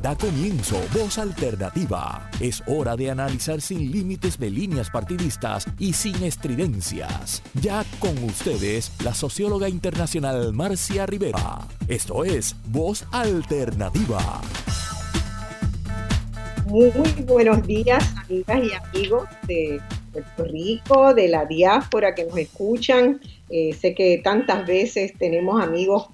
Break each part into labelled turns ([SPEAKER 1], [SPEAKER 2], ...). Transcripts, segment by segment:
[SPEAKER 1] Da comienzo Voz Alternativa. Es hora de analizar sin límites de líneas partidistas y sin estridencias. Ya con ustedes, la socióloga internacional Marcia Rivera. Esto es Voz Alternativa.
[SPEAKER 2] Muy buenos días, amigas y amigos de Puerto Rico, de la diáspora que nos escuchan. Eh, sé que tantas veces tenemos amigos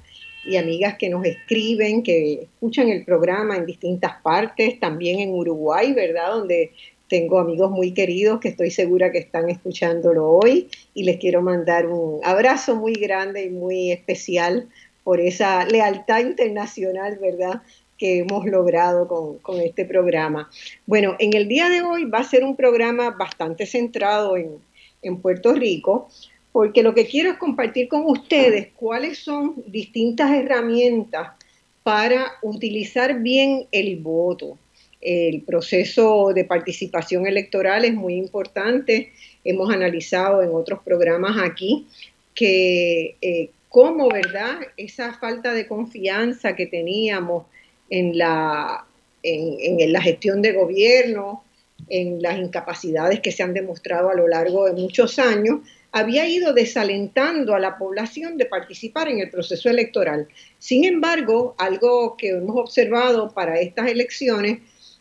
[SPEAKER 2] y amigas que nos escriben, que escuchan el programa en distintas partes, también en Uruguay, ¿verdad? Donde tengo amigos muy queridos que estoy segura que están escuchándolo hoy y les quiero mandar un abrazo muy grande y muy especial por esa lealtad internacional, ¿verdad? que hemos logrado con, con, este programa. Bueno, en el día de hoy va a ser un programa bastante centrado en, en Puerto Rico, porque lo que quiero es compartir con ustedes cuáles son distintas herramientas para utilizar bien el voto. El proceso de participación electoral es muy importante. Hemos analizado en otros programas aquí que eh, cómo, ¿verdad? Esa falta de confianza que teníamos en la, en la gestión de gobierno, en las incapacidades que se han demostrado a lo largo de muchos años, había ido desalentando a la población de participar en el proceso electoral. Sin embargo, algo que hemos observado para estas elecciones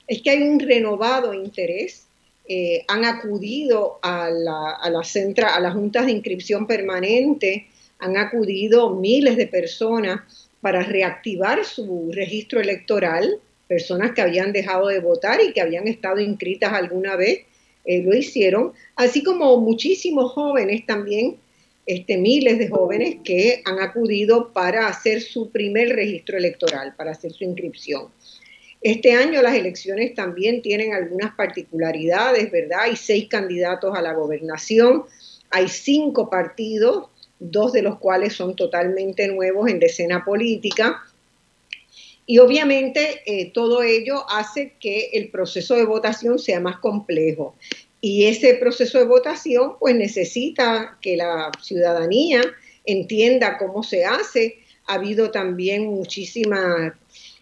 [SPEAKER 2] es que hay un renovado interés. Eh, han acudido a, la, a, la centra, a las juntas de inscripción permanente, han acudido miles de personas para reactivar su registro electoral, personas que habían dejado de votar y que habían estado inscritas alguna vez eh, lo hicieron, así como muchísimos jóvenes también, este, miles de jóvenes que han acudido para hacer su primer registro electoral, para hacer su inscripción. Este año las elecciones también tienen algunas particularidades, ¿verdad? Hay seis candidatos a la gobernación, hay cinco partidos, dos de los cuales son totalmente nuevos en decena política, y obviamente eh, todo ello hace que el proceso de votación sea más complejo. Y ese proceso de votación pues necesita que la ciudadanía entienda cómo se hace. Ha habido también muchísimos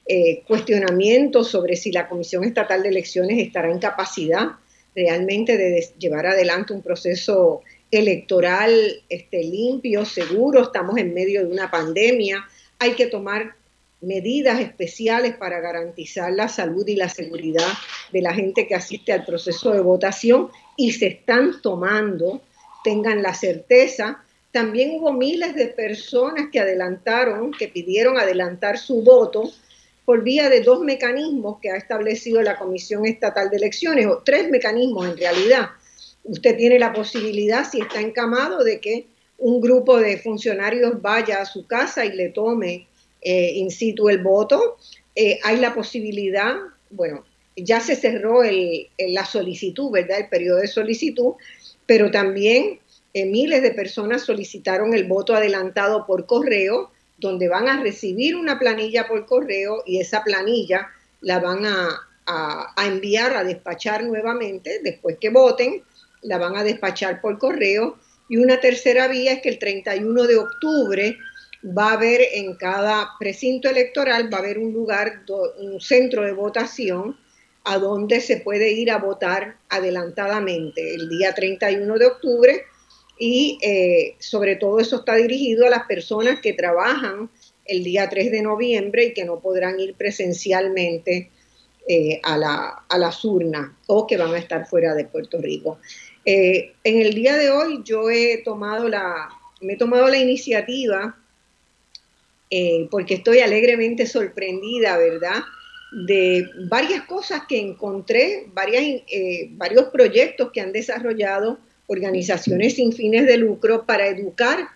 [SPEAKER 2] eh, cuestionamientos sobre si la Comisión Estatal de Elecciones estará en capacidad realmente de llevar adelante un proceso electoral este, limpio, seguro. Estamos en medio de una pandemia. Hay que tomar medidas especiales para garantizar la salud y la seguridad de la gente que asiste al proceso de votación y se están tomando, tengan la certeza. También hubo miles de personas que adelantaron, que pidieron adelantar su voto por vía de dos mecanismos que ha establecido la Comisión Estatal de Elecciones, o tres mecanismos en realidad. Usted tiene la posibilidad, si está encamado, de que un grupo de funcionarios vaya a su casa y le tome eh, in situ el voto. Eh, hay la posibilidad, bueno, ya se cerró la solicitud, ¿verdad? El periodo de solicitud, pero también eh, miles de personas solicitaron el voto adelantado por correo, donde van a recibir una planilla por correo y esa planilla la van a, a enviar a despachar nuevamente después que voten, la van a despachar por correo. Y una tercera vía es que el 31 de octubre va a haber en cada precinto electoral, va a haber un lugar, un centro de votación a donde se puede ir a votar adelantadamente el día 31 de octubre y eh, sobre todo eso está dirigido a las personas que trabajan el día 3 de noviembre y que no podrán ir presencialmente eh, a, la, a, las urnas o que van a estar fuera de Puerto Rico. Eh, en el día de hoy yo he tomado la, me he tomado la iniciativa eh, porque estoy alegremente sorprendida, ¿verdad? De varias cosas que encontré, eh, varios proyectos que han desarrollado organizaciones sin fines de lucro para educar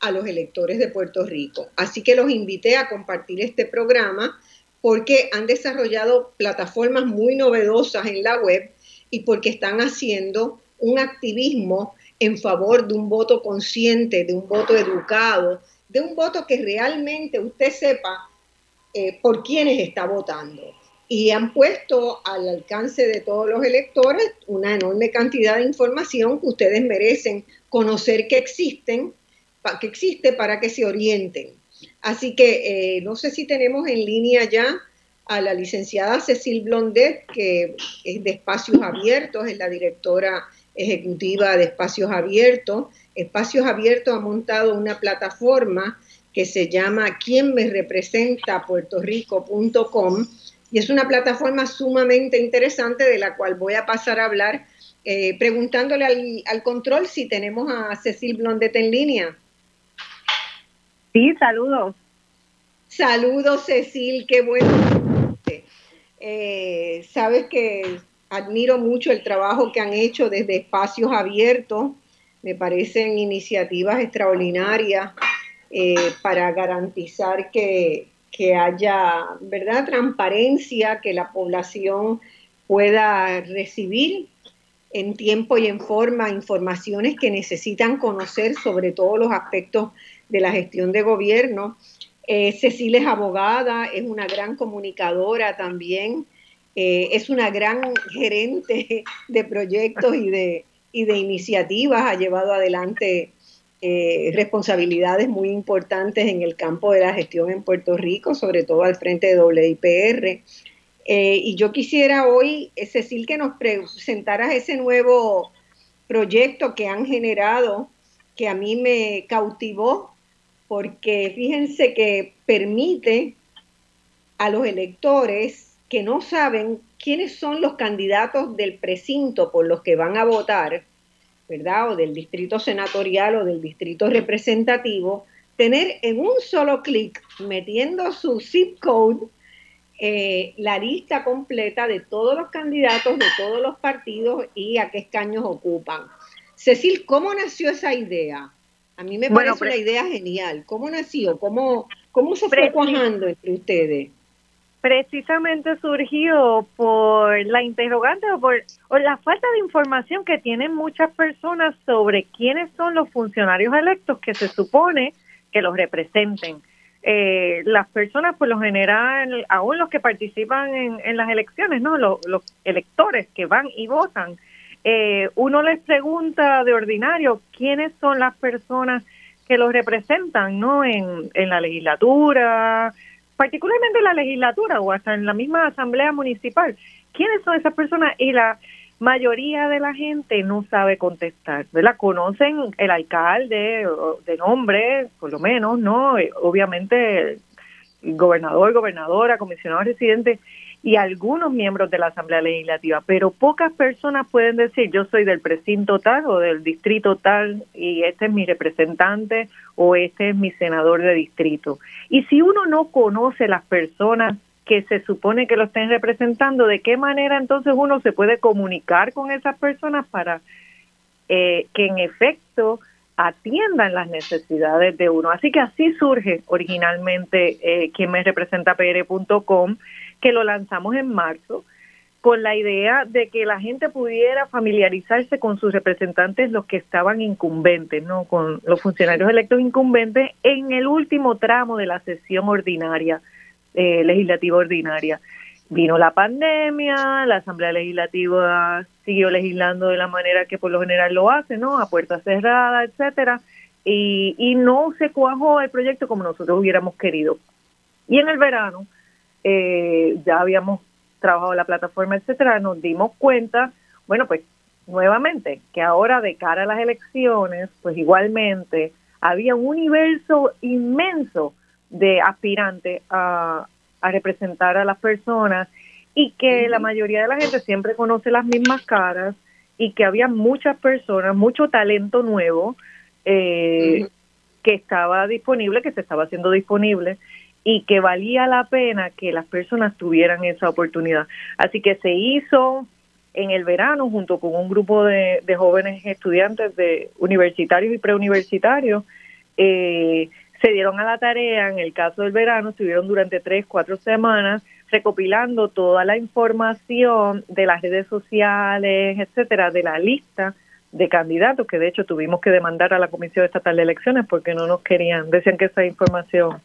[SPEAKER 2] a los electores de Puerto Rico. Así que los invité a compartir este programa porque han desarrollado plataformas muy novedosas en la web y porque están haciendo un activismo en favor de un voto consciente, de un voto educado, de un voto que realmente usted sepa eh, por quiénes está votando. Y han puesto al alcance de todos los electores una enorme cantidad de información que ustedes merecen conocer que existen, que existe para que se orienten. Así que eh, no sé si tenemos en línea ya a la licenciada Cecil Blondet, que es de Espacios Abiertos, es la directora ejecutiva de Espacios Abiertos. Espacios Abiertos ha montado una plataforma que se llama quién me representa puertorico.com y es una plataforma sumamente interesante de la cual voy a pasar a hablar eh, preguntándole al, al, control si tenemos a Cecil Blondet en línea.
[SPEAKER 3] Sí, saludos.
[SPEAKER 2] Saludos, Cecil, qué bueno. Eh, sabes que admiro mucho el trabajo que han hecho desde espacios abiertos. Me parecen iniciativas extraordinarias eh, para garantizar que, que haya, ¿verdad?, transparencia, que la población pueda recibir en tiempo y en forma informaciones que necesitan conocer sobre todos los aspectos de la gestión de gobierno. Eh, Cecilia es abogada, es una gran comunicadora también, eh, es una gran gerente de proyectos y de, y de iniciativas, ha llevado adelante eh, responsabilidades muy importantes en el campo de la gestión en Puerto Rico, sobre todo al frente de WIPR. Eh, y yo quisiera hoy, Cecil, que nos presentaras ese nuevo proyecto que han generado, que a mí me cautivó, porque fíjense que permite a los electores que no saben quiénes son los candidatos del precinto por los que van a votar, ¿verdad? O del distrito senatorial o del distrito representativo, tener en un solo clic, metiendo su zip code, eh, la lista completa de todos los candidatos de todos los partidos y a qué escaños ocupan. Cecil, ¿cómo nació esa idea? A mí me parece una idea genial. ¿Cómo nació? ¿Cómo, cómo se fue cuajando entre ustedes?
[SPEAKER 3] Precisamente surgió por la interrogante o por la falta de información que tienen muchas personas sobre quiénes son los funcionarios electos que se supone que los representen eh, las personas, por lo general, aún los que participan en, las elecciones, ¿no? Los, electores que van y votan, eh, uno les pregunta de ordinario quiénes son las personas que los representan, ¿no? En, en la legislatura, particularmente en la legislatura o hasta en la misma asamblea municipal. ¿Quiénes son esas personas? Y la mayoría de la gente no sabe contestar, ¿verdad? Conocen el alcalde de nombre, por lo menos, ¿no? Eh, obviamente gobernador, gobernadora, comisionado residente y algunos miembros de la Asamblea Legislativa, pero pocas personas pueden decir yo soy del precinto tal o del distrito tal y este es mi representante o este es mi senador de distrito. Y si uno no conoce las personas que se supone que lo estén representando, ¿de qué manera entonces uno se puede comunicar con esas personas para eh, que en efecto atiendan las necesidades de uno? Así que así surge originalmente eh, quien me representa pr.com, que lo lanzamos en marzo con la idea de que la gente pudiera familiarizarse con sus representantes, los que estaban incumbentes, ¿no? Con los funcionarios electos incumbentes en el último tramo de la sesión ordinaria eh, legislativa ordinaria. Vino la pandemia, la Asamblea Legislativa siguió legislando de la manera que por lo general lo hace, ¿no? A puertas cerradas, etcétera, y, y no se cuajó el proyecto como nosotros hubiéramos querido. Y en el verano eh, ya habíamos trabajado la plataforma, etcétera, nos dimos cuenta, bueno, pues nuevamente, que ahora de cara a las elecciones, pues igualmente había un universo inmenso de aspirante a, representar a las personas y que la mayoría de la gente siempre conoce las mismas caras y que había muchas personas, mucho talento nuevo eh, que estaba disponible, que se estaba haciendo disponible y que valía la pena que las personas tuvieran esa oportunidad. Así que se hizo en el verano junto con un grupo de, de jóvenes estudiantes de universitarios y preuniversitarios. Eh, se dieron a la tarea, en el caso del verano, estuvieron durante tres, cuatro semanas recopilando toda la información de las redes sociales, etcétera, de la lista de candidatos, que de hecho tuvimos que demandar a la Comisión Estatal de Elecciones porque no nos querían, decían que esa información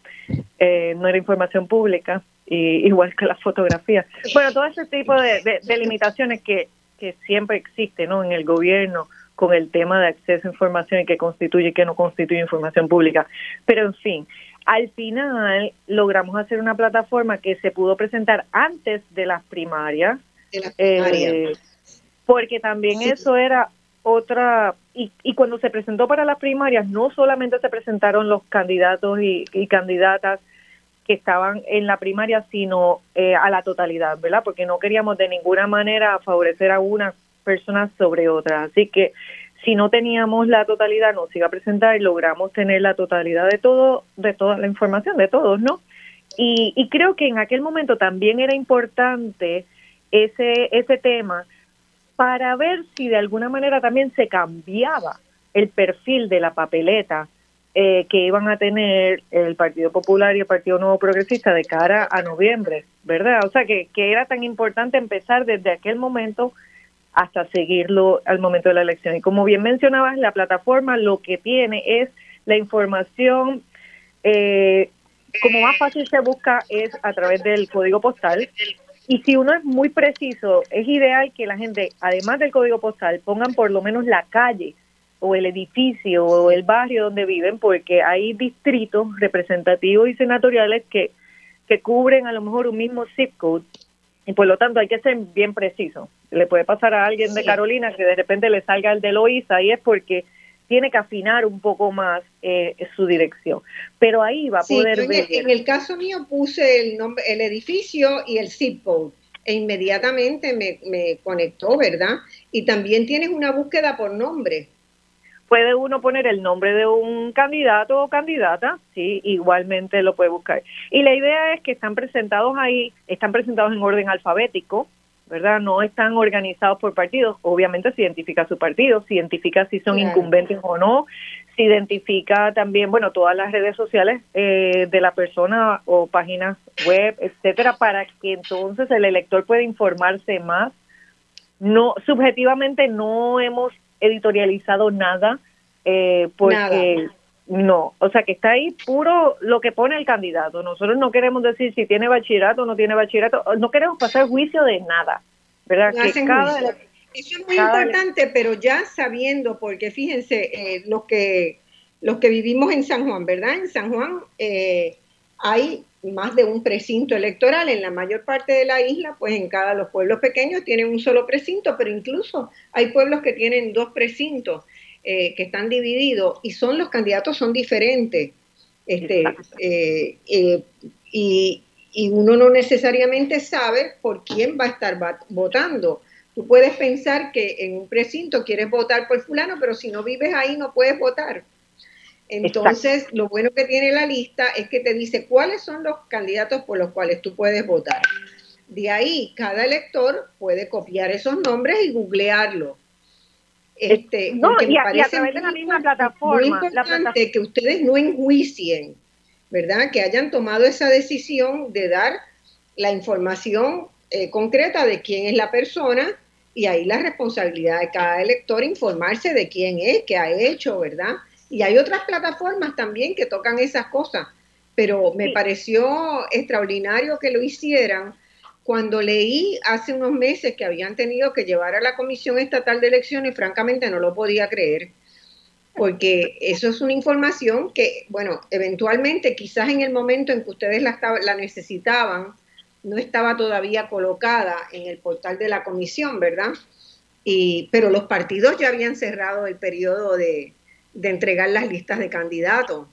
[SPEAKER 3] eh, no era información pública, y, igual que la fotografía. Bueno, todo ese tipo de, de, limitaciones que, que siempre existen ¿no? en el gobierno con el tema de acceso a información y que constituye y que no constituye información pública. Pero en fin, al final logramos hacer una plataforma que se pudo presentar antes de las primarias. Eh, porque también eso era otra, y, y cuando se presentó para las primarias, no solamente se presentaron los candidatos y, candidatas que estaban en la primaria, sino eh, a la totalidad, ¿verdad? Porque no queríamos de ninguna manera favorecer a unas personas sobre otras. Así que si no teníamos la totalidad, nos iba a presentar y logramos tener la totalidad de todo, de toda la información, de todos, ¿no? Y, y creo que en aquel momento también era importante ese, ese tema para ver si de alguna manera también se cambiaba el perfil de la papeleta eh, que iban a tener el Partido Popular y el Partido Nuevo Progresista de cara a noviembre, ¿verdad? O sea, que, que era tan importante empezar desde aquel momento hasta seguirlo al momento de la elección. Y como bien mencionabas, la plataforma lo que tiene es la información, eh, como más fácil se busca es a través del código postal, y si uno es muy preciso, es ideal que la gente, además del código postal, pongan por lo menos la calle o el edificio o el barrio donde viven, porque hay distritos representativos y senatoriales que, que cubren a lo mejor un mismo zip code y por lo tanto hay que ser bien preciso. Le puede pasar a alguien de Carolina que de repente le salga el de Loíza y es porque tiene que afinar un poco más eh, su dirección. Pero ahí va a poder ver.
[SPEAKER 2] En el caso mío puse el nombre, el edificio y el zip code e inmediatamente me, me conectó, ¿verdad? Y también tienes una búsqueda por nombre.
[SPEAKER 3] Puede uno poner el nombre de un candidato o candidata, sí, igualmente lo puede buscar. Y la idea es que están presentados ahí, están presentados en orden alfabético, ¿verdad? No están organizados por partidos. Obviamente se identifica su partido, se identifica si son incumbentes o no, se identifica también, bueno, todas las redes sociales eh, de la persona o páginas web, etcétera, para que entonces el elector pueda informarse más. No, subjetivamente no hemos editorializado nada, eh, porque no, o sea que está ahí puro lo que pone el candidato. Nosotros no queremos decir si tiene bachillerato o no tiene bachillerato, no queremos pasar juicio de nada, ¿verdad?
[SPEAKER 2] Eso es muy importante, pero ya sabiendo, porque fíjense, eh, los que los que vivimos en San Juan, ¿verdad? En San Juan eh, hay más de un precinto electoral en la mayor parte de la isla, pues en cada los pueblos pequeños tienen un solo precinto, pero incluso hay pueblos que tienen dos precintos. Eh, que están divididos y son los candidatos son diferentes. Este, eh, eh, y, y, uno no necesariamente sabe por quién va a estar votando. Tú puedes pensar que en un precinto quieres votar por fulano, pero si no vives ahí no puedes votar. Entonces, lo bueno que tiene la lista es que te dice cuáles son los candidatos por los cuales tú puedes votar. De ahí, cada elector puede copiar esos nombres y googlearlo este,
[SPEAKER 3] no, y a, través de la misma plataforma.
[SPEAKER 2] Muy importante que ustedes no enjuicien, ¿verdad? Que hayan tomado esa decisión de dar la información eh, concreta de quién es la persona y ahí la responsabilidad de cada elector informarse de quién es, qué ha hecho, ¿verdad? Y hay otras plataformas también que tocan esas cosas, pero me pareció extraordinario que lo hicieran cuando leí hace unos meses que habían tenido que llevar a la Comisión Estatal de Elecciones, francamente no lo podía creer, porque eso es una información que, bueno, eventualmente quizás en el momento en que ustedes la, la necesitaban, no estaba todavía colocada en el portal de la comisión, ¿verdad? Y, pero los partidos ya habían cerrado el periodo de, entregar las listas de candidatos.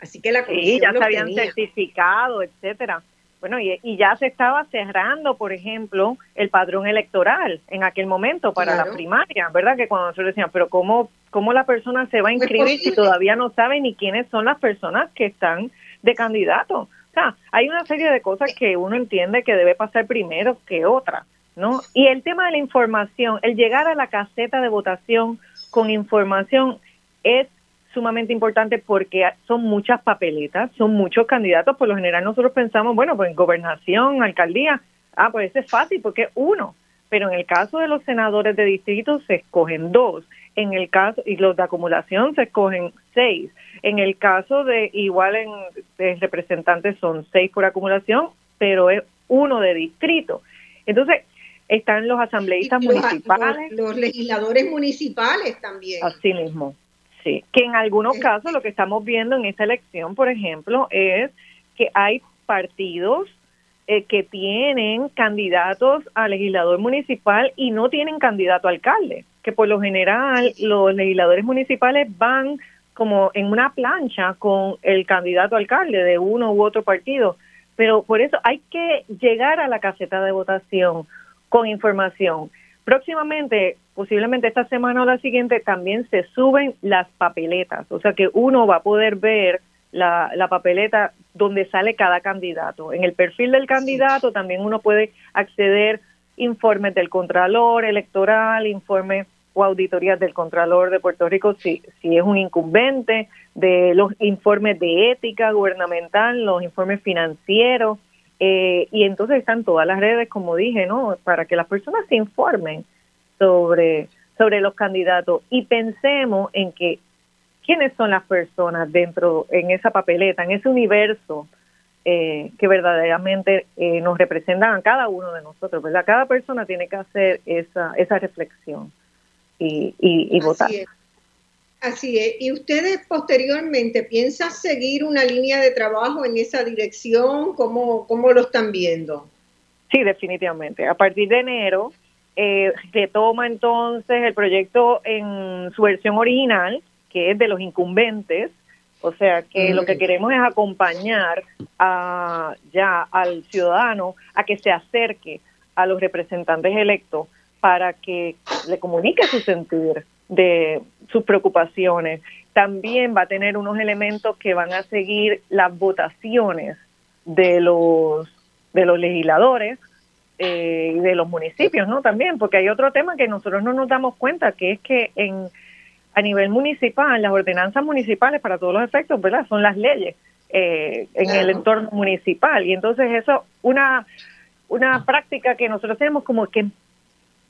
[SPEAKER 2] Así que la comisión.
[SPEAKER 3] Sí, ya se habían certificado, etcétera. Bueno, y, ya se estaba cerrando, por ejemplo, el padrón electoral en aquel momento para la primaria, ¿verdad? Que cuando nosotros decíamos, pero ¿cómo, ¿cómo la persona se va a inscribir si todavía no sabe ni quiénes son las personas que están de candidato? O sea, hay una serie de cosas que uno entiende que debe pasar primero que otra, ¿no? Y el tema de la información, el llegar a la caseta de votación con información es sumamente importante porque son muchas papeletas, son muchos candidatos. Por lo general nosotros pensamos, bueno, pues en gobernación, alcaldía, ah, pues ese es fácil porque es Pero en el caso de los senadores de distrito se escogen dos. En el caso, y los de acumulación se escogen seis. En el caso de, igual en de representantes son seis por acumulación, pero es uno de distrito. Entonces, están los asambleístas municipales.
[SPEAKER 2] los legisladores municipales también.
[SPEAKER 3] Así mismo, Sí, que en algunos casos lo que estamos viendo en esta elección, por ejemplo, es que hay partidos eh, que tienen candidatos a legislador municipal y no tienen candidato a alcalde, que por lo general los legisladores municipales van como en una plancha con el candidato a alcalde de uno u otro partido. Pero por eso hay que llegar a la caseta de votación con información. Próximamente, posiblemente esta semana o la siguiente, también se suben las papeletas, o sea que uno va a poder ver la, la papeleta donde sale cada candidato. En el perfil del candidato también uno puede acceder informes del Contralor Electoral, informes o auditorías del Contralor de Puerto Rico si, si es un incumbente, de los informes de ética gubernamental, los informes financieros, eh, y entonces están todas las redes, como dije, ¿no? Para que las personas se informen sobre, sobre los candidatos y pensemos en que quiénes son las personas dentro, en esa papeleta, en ese universo eh, que verdaderamente eh, nos representan a cada uno de nosotros, ¿verdad? Cada persona tiene que hacer esa, esa reflexión y, y, votar.
[SPEAKER 2] Así es. ¿Y ustedes posteriormente piensan seguir una línea de trabajo en esa dirección? ¿Cómo, cómo lo están viendo?
[SPEAKER 3] Sí, definitivamente. A partir de enero eh, se toma entonces el proyecto en su versión original, que es de los incumbentes. O sea, que lo que queremos es acompañar a, ya al ciudadano a que se acerque a los representantes electos para que le comunique su sentir de sus preocupaciones. También va a tener unos elementos que van a seguir las votaciones de los de los legisladores eh, de los municipios, ¿no? También, porque hay otro tema que nosotros no nos damos cuenta, que es que en a nivel municipal, las ordenanzas municipales para todos los efectos, ¿verdad? Son las leyes eh, en el entorno municipal y entonces eso una una práctica que nosotros tenemos como que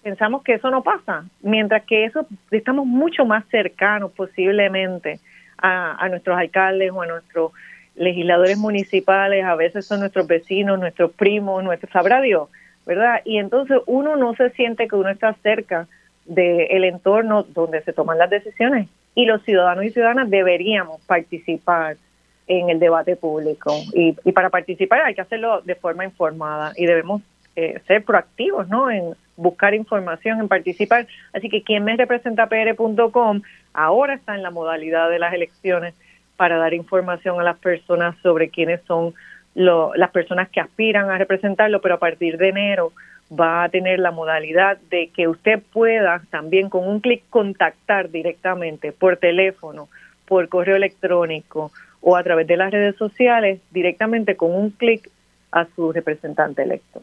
[SPEAKER 3] pensamos que eso no pasa, mientras que eso estamos mucho más cercanos posiblemente a, nuestros alcaldes o a nuestros legisladores municipales, a veces son nuestros vecinos, nuestros primos, nuestros, sabrá Dios, ¿verdad? Y entonces uno no se siente que uno está cerca del entorno donde se toman las decisiones y los ciudadanos y ciudadanas deberíamos participar en el debate público y, y para participar hay que hacerlo de forma informada y debemos eh, ser proactivos ¿no? en buscar información, en participar. Así que quien me representa pr.com ahora está en la modalidad de las elecciones para dar información a las personas sobre quiénes son las personas que aspiran a representarlo, pero a partir de enero va a tener la modalidad de que usted pueda también con un clic contactar directamente por teléfono, por correo electrónico o a través de las redes sociales directamente con un clic a su representante electo.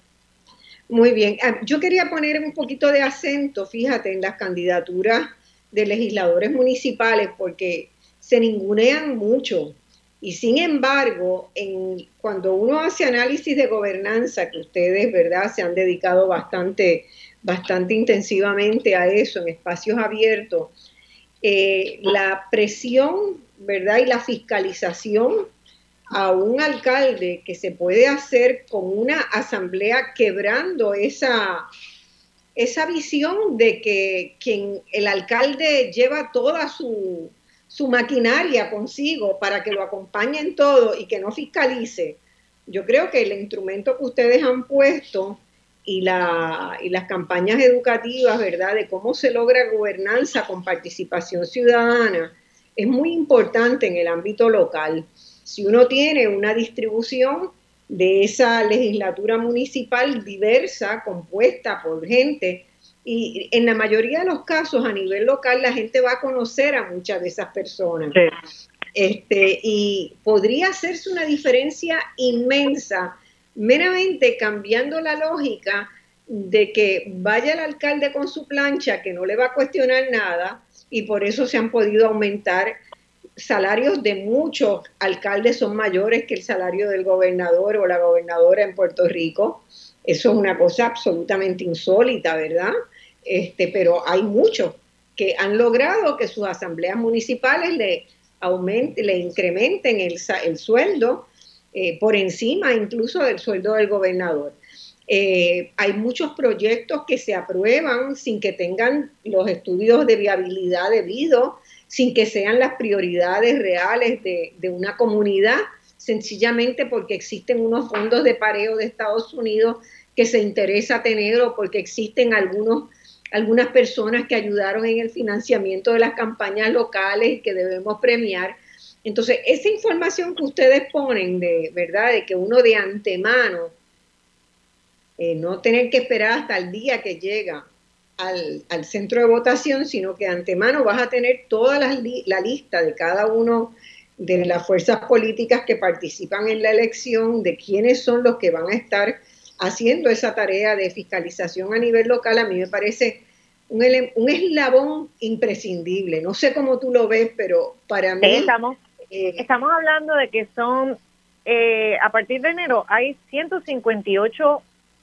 [SPEAKER 2] Muy bien. Ah, yo quería poner un poquito de acento, fíjate, en las candidaturas de legisladores municipales, porque se ningunean mucho. Y sin embargo, en, cuando uno hace análisis de gobernanza, que ustedes, ¿verdad?, se han dedicado bastante, bastante intensivamente a eso en espacios abiertos, eh, la presión, ¿verdad?, y la fiscalización a un alcalde que se puede hacer con una asamblea quebrando esa, esa visión de que quien el alcalde lleva toda su, su maquinaria consigo para que lo acompañe en todo y que no fiscalice. Yo creo que el instrumento que ustedes han puesto y, y las campañas educativas, ¿verdad?, de cómo se logra gobernanza con participación ciudadana, es muy importante en el ámbito local si uno tiene una distribución de esa legislatura municipal diversa, compuesta por gente, y en la mayoría de los casos a nivel local la gente va a conocer a muchas de esas personas. Este, y podría hacerse una diferencia inmensa, meramente cambiando la lógica de que vaya el alcalde con su plancha, que no le va a cuestionar nada, y por eso se han podido aumentar salarios de muchos alcaldes son mayores que el salario del gobernador o la gobernadora en Puerto Rico. Eso es una cosa absolutamente insólita, ¿verdad? Este, pero hay muchos que han logrado que sus asambleas municipales le aumenten, le incrementen el, el sueldo eh, por encima incluso del sueldo del gobernador. Eh, hay muchos proyectos que se aprueban sin que tengan los estudios de viabilidad debido sin que sean las prioridades reales de, de una comunidad, sencillamente porque existen unos fondos de pareo de Estados Unidos que se interesa tener o porque existen algunos algunas personas que ayudaron en el financiamiento de las campañas locales y que debemos premiar. Entonces, esa información que ustedes ponen de verdad, de que uno de antemano, eh, no tener que esperar hasta el día que llega al, centro de votación, sino que de antemano vas a tener toda la, la lista de cada uno de las fuerzas políticas que participan en la elección, de quiénes son los que van a estar haciendo esa tarea de fiscalización a nivel local, a mí me parece un, un eslabón imprescindible. No sé cómo tú lo ves, pero para mí...
[SPEAKER 3] Estamos, eh, estamos hablando de que son, eh, a partir de enero, hay 158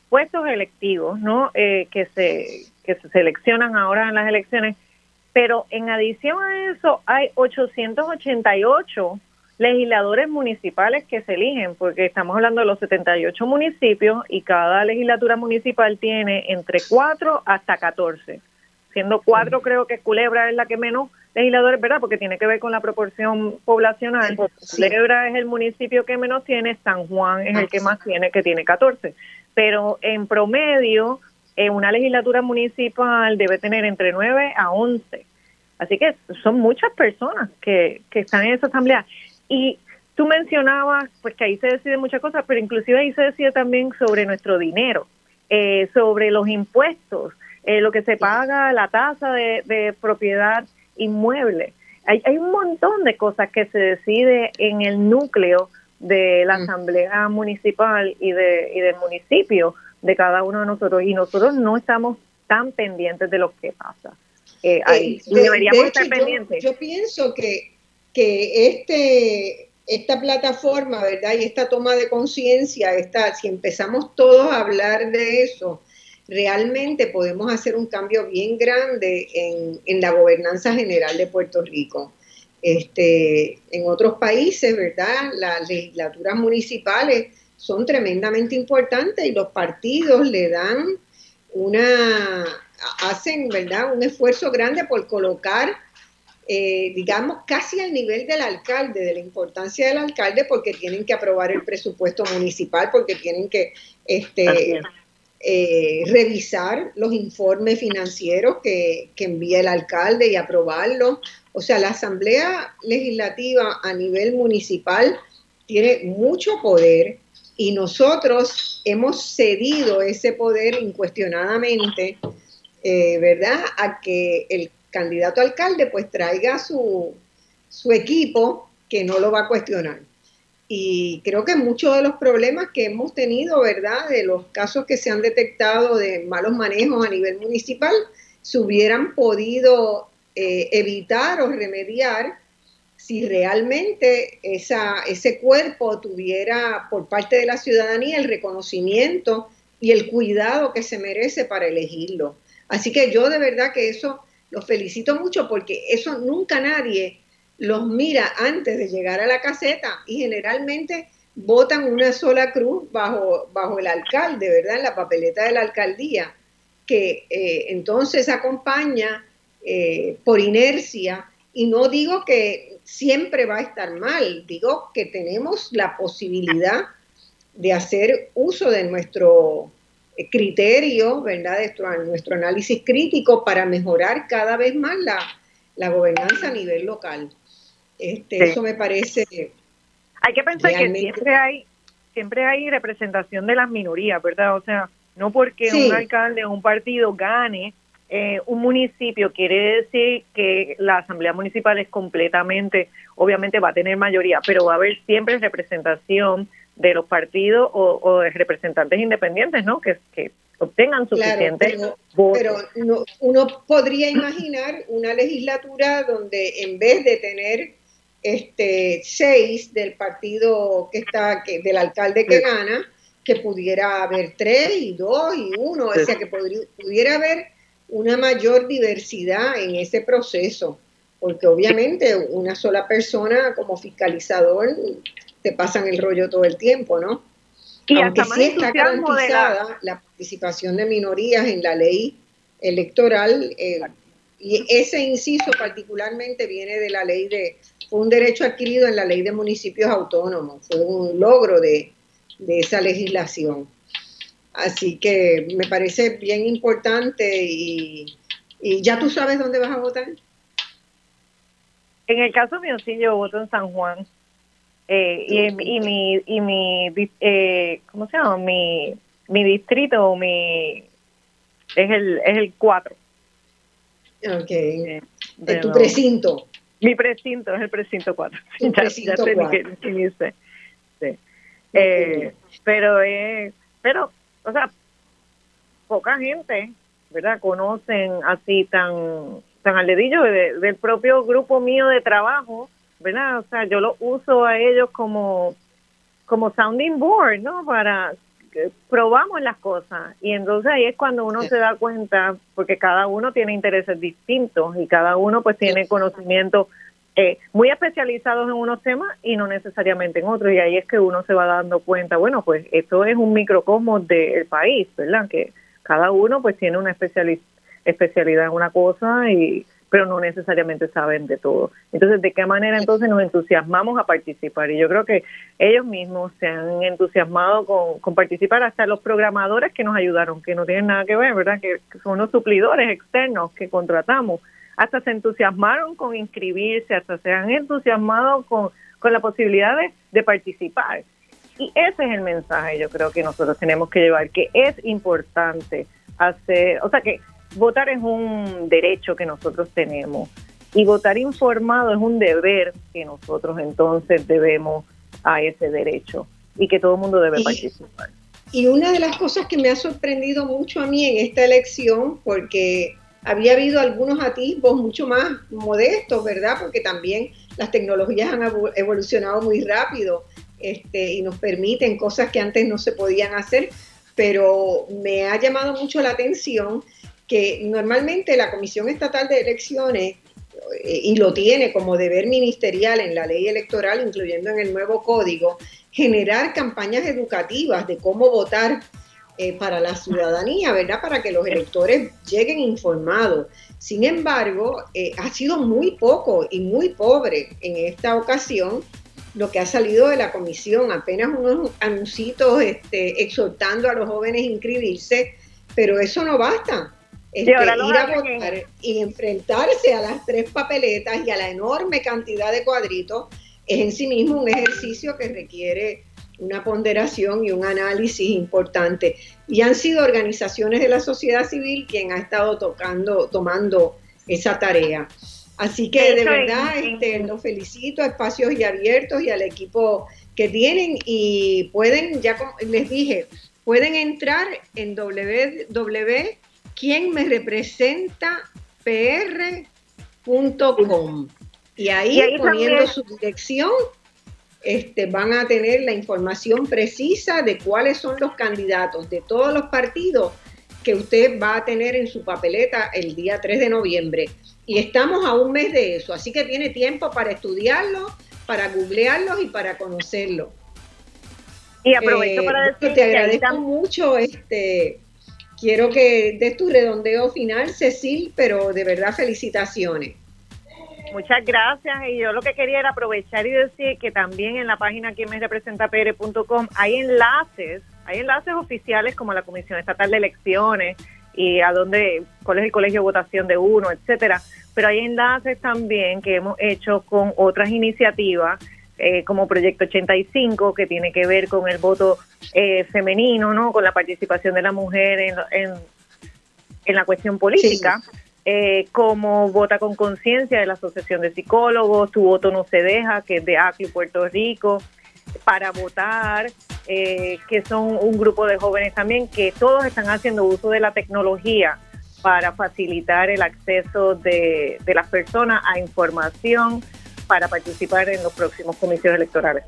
[SPEAKER 3] puestos electivos, ¿no? Eh, que se que se seleccionan ahora en las elecciones, pero en adición a eso hay 888 legisladores municipales que se eligen, porque estamos hablando de los 78 municipios y cada legislatura municipal tiene entre 4 hasta 14, siendo 4 creo que Culebra es la que menos legisladores, ¿verdad? Porque tiene que ver con la proporción poblacional. Culebra es el municipio que menos tiene, San Juan es el que más tiene, que tiene 14. Pero en promedio, en una legislatura municipal debe tener entre 9 a 11. Así que son muchas personas que, que están en esa asamblea. Y tú mencionabas, pues que ahí se decide muchas cosas, pero inclusive ahí se decide también sobre nuestro dinero, eh, sobre los impuestos, eh, lo que se paga, la tasa de, propiedad inmueble. Hay, hay, un montón de cosas que se decide en el núcleo de la mm. asamblea municipal y, de, y del municipio de cada uno de nosotros y nosotros no estamos tan pendientes de lo que pasa.
[SPEAKER 2] Eh, ahí. deberíamos estar pendientes. yo pienso que que este, esta plataforma, ¿verdad? Y esta toma de conciencia, si empezamos todos a hablar de eso, realmente podemos hacer un cambio bien grande en, la gobernanza general de Puerto Rico. Este, en otros países, ¿verdad? Las legislaturas municipales son tremendamente importantes y los partidos le dan una, hacen, ¿verdad? Un esfuerzo grande por colocar eh, digamos, casi al nivel del alcalde, de la importancia del alcalde, porque tienen que aprobar el presupuesto municipal, porque tienen que este, eh, revisar los informes financieros que, que envía el alcalde y aprobarlos. O sea, la Asamblea Legislativa a nivel municipal tiene mucho poder y nosotros hemos cedido ese poder incuestionadamente, eh, ¿verdad?, a que el candidato a alcalde pues traiga su, su equipo que no lo va a cuestionar. Y creo que muchos de los problemas que hemos tenido, ¿verdad? De los casos que se han detectado de malos manejos a nivel municipal, se hubieran podido eh, evitar o remediar si realmente esa, ese cuerpo tuviera por parte de la ciudadanía el reconocimiento y el cuidado que se merece para elegirlo. Así que yo de verdad que eso los felicito mucho porque eso nunca nadie los mira antes de llegar a la caseta y generalmente votan una sola cruz bajo, bajo el alcalde, ¿verdad? En la papeleta de la alcaldía, que eh, entonces acompaña eh, por inercia y no digo que siempre va a estar mal, digo que tenemos la posibilidad de hacer uso de nuestro criterio, ¿verdad? Nuestro, nuestro análisis crítico para mejorar cada vez más la, la gobernanza a nivel local. Este, Eso me parece.
[SPEAKER 3] Hay que pensar que siempre hay, siempre hay representación de las minorías, ¿verdad? O sea, no porque un alcalde o un partido gane eh, un municipio quiere decir que la asamblea municipal es completamente, obviamente va a tener mayoría, pero va a haber siempre representación de los partidos o, de representantes independientes, ¿no? Que, que obtengan suficientes votos.
[SPEAKER 2] Pero uno, podría imaginar una legislatura donde en vez de tener este seis del partido que está, que, del alcalde que gana, que pudiera haber tres y dos y uno, o sea, que pudiera haber una mayor diversidad en ese proceso, porque obviamente una sola persona como fiscalizador te pasan el rollo todo el tiempo, ¿no? Y Aunque sí está garantizada la... participación de minorías en la ley electoral, eh, Y ese inciso particularmente viene de la ley de, fue un derecho adquirido en la ley de municipios autónomos, fue un logro de, esa legislación. Así que me parece bien importante y, ya tú sabes dónde vas a votar.
[SPEAKER 3] En el caso mío sí, yo voto en San Juan. Eh, y, mi, y mi eh, ¿cómo se llama? Mi, mi distrito, mi, es el, es el 4.
[SPEAKER 2] Ok. Eh, de tu precinto.
[SPEAKER 3] Mi precinto es el precinto 4. ya, precinto sé 4. Qué, sí. eh, pero, eh, pero, o sea, poca gente, ¿verdad? Conocen así tan, tan al dedillo del propio grupo mío de trabajo, ¿verdad? O sea, yo lo uso a ellos como, como sounding board, ¿no? Para probamos las cosas y entonces ahí es cuando uno se da cuenta, porque cada uno tiene intereses distintos y cada uno pues tiene conocimientos eh, muy especializados en unos temas y no necesariamente en otros y ahí es que uno se va dando cuenta, bueno pues esto es un microcosmos del país, ¿verdad? Que cada uno pues tiene una especialidad en una cosa y pero no necesariamente saben de todo. Entonces, ¿de qué manera entonces nos entusiasmamos a participar? Y yo creo que ellos mismos se han entusiasmado con, participar, hasta los programadores que nos ayudaron, que no tienen nada que ver, ¿verdad? Que, son los suplidores externos que contratamos, hasta se entusiasmaron con inscribirse, hasta se han entusiasmado con, con la posibilidad de, de participar. Y ese es el mensaje, yo creo que nosotros tenemos que llevar, que es importante hacer, o sea, que votar es un derecho que nosotros tenemos y votar informado es un deber que nosotros entonces debemos a ese derecho y que todo el mundo debe participar.
[SPEAKER 2] Y una de las cosas que me ha sorprendido mucho a mí en esta elección, porque había habido algunos atisbos mucho más modestos, ¿verdad? Porque también las tecnologías han evolucionado muy rápido este, y nos permiten cosas que antes no se podían hacer, pero me ha llamado mucho la atención que normalmente la Comisión Estatal de Elecciones, eh, y lo tiene como deber ministerial en la ley electoral, incluyendo en el nuevo código, generar campañas educativas de cómo votar eh, para la ciudadanía, ¿verdad? Para que los electores lleguen informados. Sin embargo, eh, ha sido muy poco y muy pobre en esta ocasión lo que ha salido de la comisión, apenas unos anuncios este, exhortando a los jóvenes a inscribirse, pero eso no basta. Este, ir a votar y enfrentarse a las tres papeletas y a la enorme cantidad de cuadritos es en sí mismo un ejercicio que requiere una ponderación y un análisis importante. Y han sido organizaciones de la sociedad civil quien ha estado tocando, tomando esa tarea. Así que de verdad este, los felicito a Espacios y Abiertos y al equipo que tienen y pueden, ya les dije, pueden entrar en www ¿Quién me representa pr.com. Y ahí, poniendo su dirección, este, van a tener la información precisa de cuáles son los candidatos de todos los partidos que usted va a tener en su papeleta el día 3 de noviembre. Y estamos a un mes de eso, así que tiene tiempo para estudiarlo, para googlearlos y para conocerlo.
[SPEAKER 3] Y aprovecho para
[SPEAKER 2] eh, decir te agradezco mucho este quiero que des tu redondeo final, Cecil, pero de verdad felicitaciones.
[SPEAKER 3] Muchas gracias. Y yo lo que quería era aprovechar y decir que también en la página que me representa pr.com hay enlaces, hay enlaces oficiales como la Comisión Estatal de Elecciones y a dónde, cuál es el colegio de votación de uno, etcétera. Pero hay enlaces también que hemos hecho con otras iniciativas eh, como Proyecto 85, que tiene que ver con el voto eh, femenino, ¿no? con la participación de la mujer en, en, la cuestión política. Eh, como Vota con Conciencia de la Asociación de Psicólogos, Tu Voto No Se Deja, que es de ACLI, Puerto Rico, para votar, que son un grupo de jóvenes también que todos están haciendo uso de la tecnología para facilitar el acceso de, de las personas a información, para participar en los próximos comicios electorales.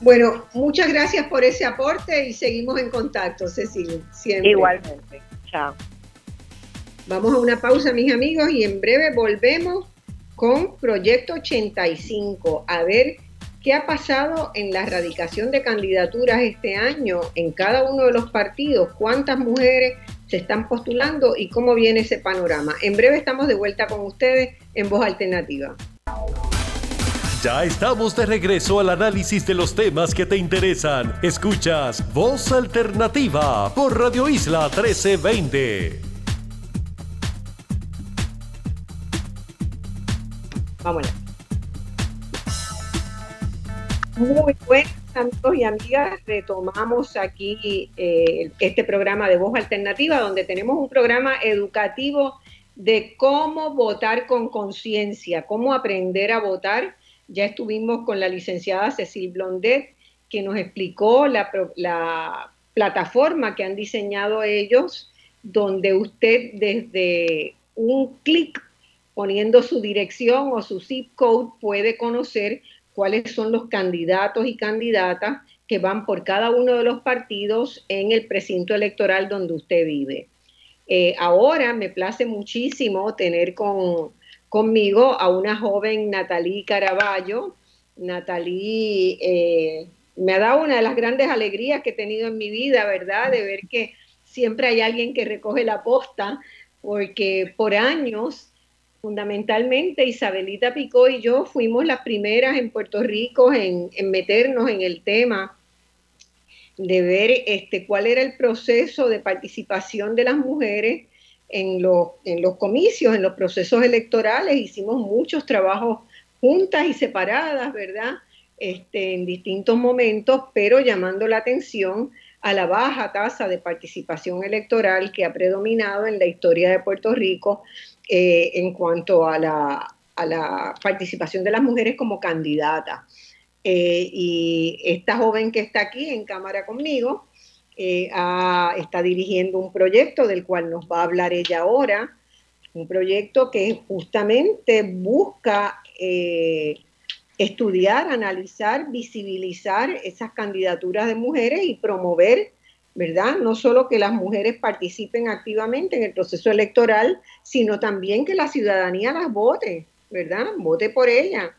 [SPEAKER 2] Bueno, muchas gracias por ese aporte y seguimos en contacto, Cecilia. Siempre.
[SPEAKER 3] Igualmente. Chao.
[SPEAKER 2] Vamos a una pausa, mis amigos, y en breve volvemos con Proyecto 85, a ver qué ha pasado en la erradicación de candidaturas este año en cada uno de los partidos, cuántas mujeres se están postulando y cómo viene ese panorama. En breve estamos de vuelta con ustedes en Voz Alternativa.
[SPEAKER 1] Ya estamos de regreso al análisis de los temas que te interesan. Escuchas Voz Alternativa por Radio Isla 1320.
[SPEAKER 2] Vámonos. Muy buenas amigos y amigas, retomamos aquí eh, este programa de Voz Alternativa, donde tenemos un programa educativo de cómo votar con conciencia, cómo aprender a votar. Ya estuvimos con la licenciada Cecil Blondet, que nos explicó la, la plataforma que han diseñado ellos, donde usted desde un clic poniendo su dirección o su zip code puede conocer cuáles son los candidatos y candidatas que van por cada uno de los partidos en el precinto electoral donde usted vive. Eh, ahora me place muchísimo tener con, conmigo a una joven Natalie Caraballo. Natalie eh, me ha dado una de las grandes alegrías que he tenido en mi vida, ¿verdad? De ver que siempre hay alguien que recoge la posta, porque por años fundamentalmente Isabelita Picó y yo fuimos las primeras en Puerto Rico en, meternos en el tema de ver este, cuál era el proceso de participación de las mujeres en los, en los comicios, en los procesos electorales. Hicimos muchos trabajos juntas y separadas, ¿verdad? Este, en distintos momentos, pero llamando la atención a la baja tasa de participación electoral que ha predominado en la historia de Puerto Rico eh, en cuanto a la, participación de las mujeres como candidatas. Eh, y esta joven que está aquí en cámara conmigo eh, está dirigiendo un proyecto del cual nos va a hablar ella ahora, un proyecto que justamente busca estudiar, analizar, visibilizar esas candidaturas de mujeres y promover ¿verdad? No solo que las mujeres participen activamente en el proceso electoral, sino también que la ciudadanía las vote, ¿verdad? Vote por ellas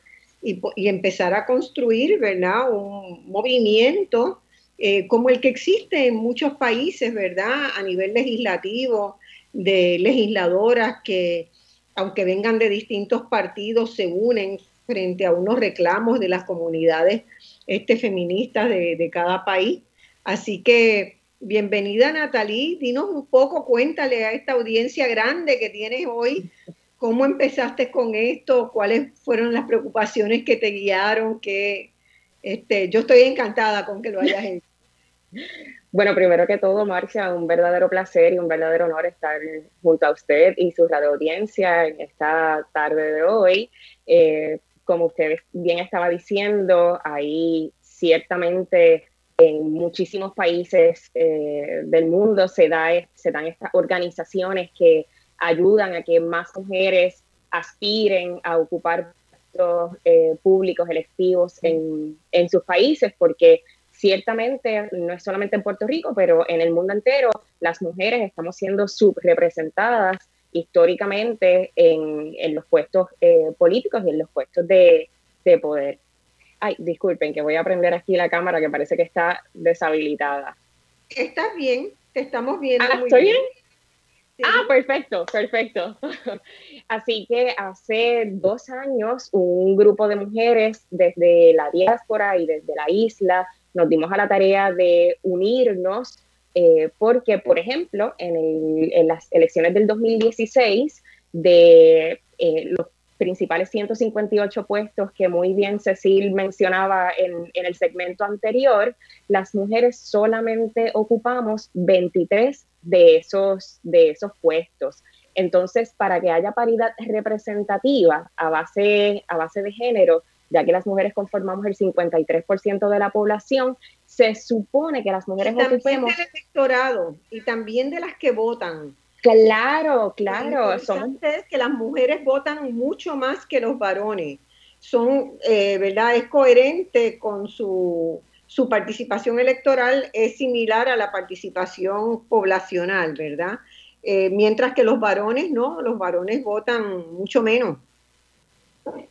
[SPEAKER 2] y, empezar a construir, ¿verdad? Un movimiento eh, como el que existe en muchos países, ¿verdad? A nivel legislativo, de legisladoras que, aunque vengan de distintos partidos, se unen frente a unos reclamos de las comunidades este, feministas de, cada país. Así que Bienvenida Natalie, dinos un poco, cuéntale a esta audiencia grande que tienes hoy, cómo empezaste con esto, cuáles fueron las preocupaciones que te guiaron, que este, yo estoy encantada con que lo hayas hecho.
[SPEAKER 4] Bueno, primero que todo, Marcia, un verdadero placer y un verdadero honor estar junto a usted y su radio audiencia en esta tarde de hoy. Eh, como usted bien estaba diciendo, ahí ciertamente en muchísimos países eh, del mundo se, da, se dan estas organizaciones que ayudan a que más mujeres aspiren a ocupar puestos eh, públicos electivos en, en, sus países, porque ciertamente no es solamente en Puerto Rico, pero en el mundo entero las mujeres estamos siendo subrepresentadas históricamente en, en los puestos eh, políticos y en los puestos de, de poder. Ay, disculpen, que voy a prender aquí la cámara que parece que está deshabilitada.
[SPEAKER 2] Estás bien, te estamos viendo.
[SPEAKER 4] Ah, ¿Estoy bien? Ah, perfecto, perfecto. Así que hace dos años un grupo de mujeres desde la diáspora y desde la isla nos dimos a la tarea de unirnos eh, porque, por ejemplo, en, las elecciones del 2016 de eh, los principales 158 puestos que muy bien Cecil mencionaba en, el segmento anterior, las mujeres solamente ocupamos 23 de esos, de esos puestos. Entonces, para que haya paridad representativa a base, a base de género, ya que las mujeres conformamos el 53% de la población, se supone que las mujeres
[SPEAKER 2] y ocupemos... Del electorado y también de las que votan.
[SPEAKER 4] Claro, claro.
[SPEAKER 2] Son que las mujeres votan mucho más que los varones. Son, eh, ¿verdad? Es coherente con su, su participación electoral, es similar a la participación poblacional, ¿verdad? Eh, mientras que los varones no, los varones votan mucho menos.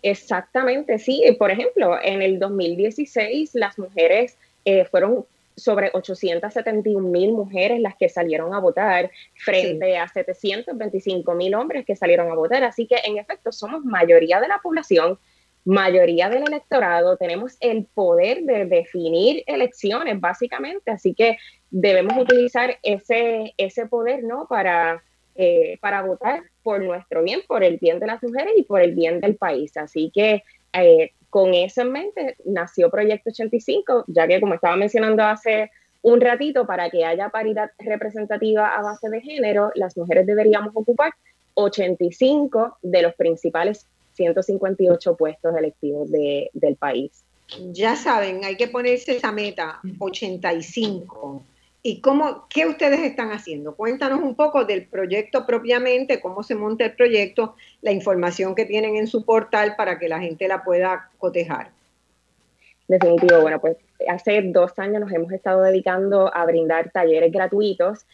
[SPEAKER 4] Exactamente, sí. Por ejemplo, en el 2016 las mujeres eh, fueron sobre 871 mil mujeres las que salieron a votar frente a 725 mil hombres que salieron a votar. Así que en efecto somos mayoría de la población, mayoría del electorado, tenemos el poder de definir elecciones básicamente, así que debemos utilizar ese, ese poder ¿no? para, eh, para votar por nuestro bien, por el bien de las mujeres y por el bien del país. Así que eh, con eso en mente nació Proyecto 85, ya que como estaba mencionando hace un ratito, para que haya paridad representativa a base de género, las mujeres deberíamos ocupar 85 de los principales 158 puestos electivos del país.
[SPEAKER 2] Ya saben, hay que ponerse esa meta, 85. ¿Y cómo, qué ustedes están haciendo? Cuéntanos un poco del proyecto propiamente, cómo se monta el proyecto, la información que tienen en su portal para que la gente la pueda cotejar.
[SPEAKER 4] Definitivo, bueno, pues hace dos años nos hemos estado dedicando a brindar talleres gratuitos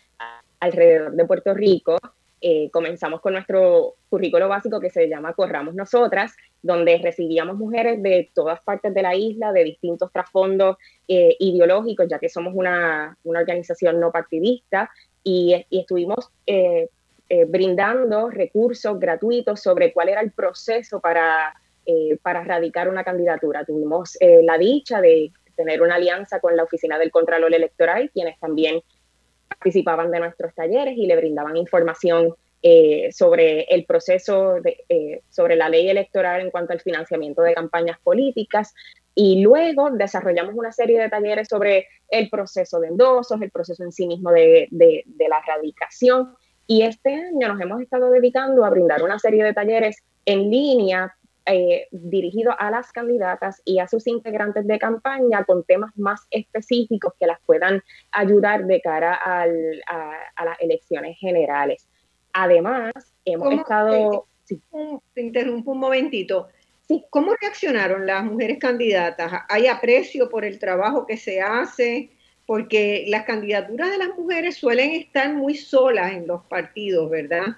[SPEAKER 4] alrededor de Puerto Rico eh, comenzamos con nuestro currículo básico que se llama Corramos Nosotras, donde recibíamos mujeres de todas partes de la isla, de distintos trasfondos eh, ideológicos, ya que somos una, organización no partidista, y, estuvimos eh, brindando recursos gratuitos sobre cuál era el proceso para, para radicar una candidatura. Tuvimos la dicha de tener una alianza con la Oficina del Contralor Electoral, quienes también participaban de nuestros talleres y le brindaban información eh, sobre el proceso, de, eh, sobre la ley electoral en cuanto al financiamiento de campañas políticas. Y luego desarrollamos una serie de talleres sobre el proceso de endosos, el proceso en sí mismo de, de, la erradicación. Y este año nos hemos estado dedicando a brindar una serie de talleres en línea eh, dirigido a las candidatas y a sus integrantes de campaña con temas más específicos que las puedan ayudar de cara a, las elecciones generales. Además, hemos estado...
[SPEAKER 2] Te, interrumpo un momentito. ¿Cómo reaccionaron las mujeres candidatas? ¿Hay aprecio por el trabajo que se hace? Porque las candidaturas de las mujeres suelen estar muy solas en los partidos, ¿verdad?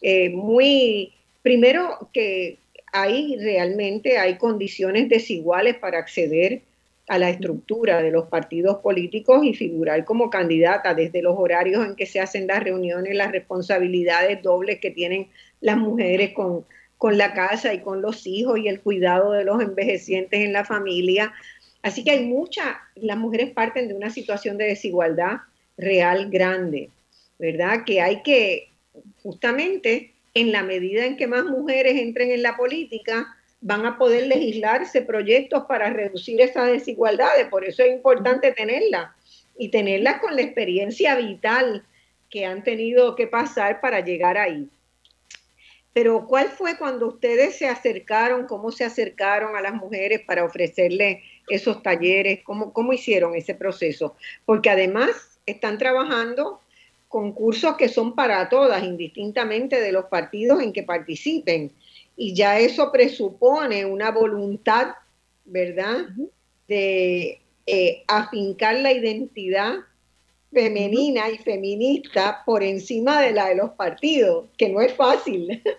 [SPEAKER 2] Eh, muy, primero que hay realmente hay condiciones desiguales para acceder a la estructura de los partidos políticos y figurar como candidata desde los horarios en que se hacen las reuniones, las responsabilidades dobles que tienen las mujeres con, con la casa y con los hijos y el cuidado de los envejecientes en la familia. Así que hay muchas, las mujeres parten de una situación de desigualdad real grande, ¿verdad? Que hay que justamente en la medida en que más mujeres entren en la política, van a poder legislarse proyectos para reducir esas desigualdades. Por eso es importante tenerlas y tenerlas con la experiencia vital que han tenido que pasar para llegar ahí. Pero ¿cuál fue cuando ustedes se acercaron, cómo se acercaron a las mujeres para ofrecerles esos talleres? ¿Cómo, cómo hicieron ese proceso? Porque además están trabajando concursos que son para todas, indistintamente de los partidos en que participen. Y ya eso presupone una voluntad, ¿verdad?, de eh, afincar la identidad femenina y feminista por encima de la de los partidos, que no es fácil.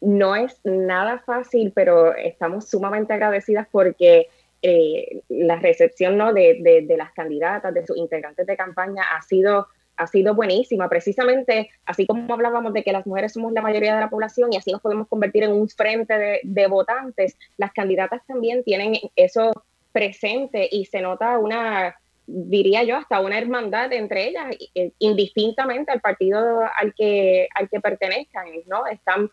[SPEAKER 4] No es nada fácil, pero estamos sumamente agradecidas porque eh, la recepción ¿no? de, de, las candidatas, de sus integrantes de campaña, ha sido ha sido buenísima, precisamente así como hablábamos de que las mujeres somos la mayoría de la población y así nos podemos convertir en un frente de, votantes, las candidatas también tienen eso presente y se nota una, diría yo, hasta una hermandad entre ellas, eh, indistintamente al partido al que, al que pertenezcan, ¿no? Están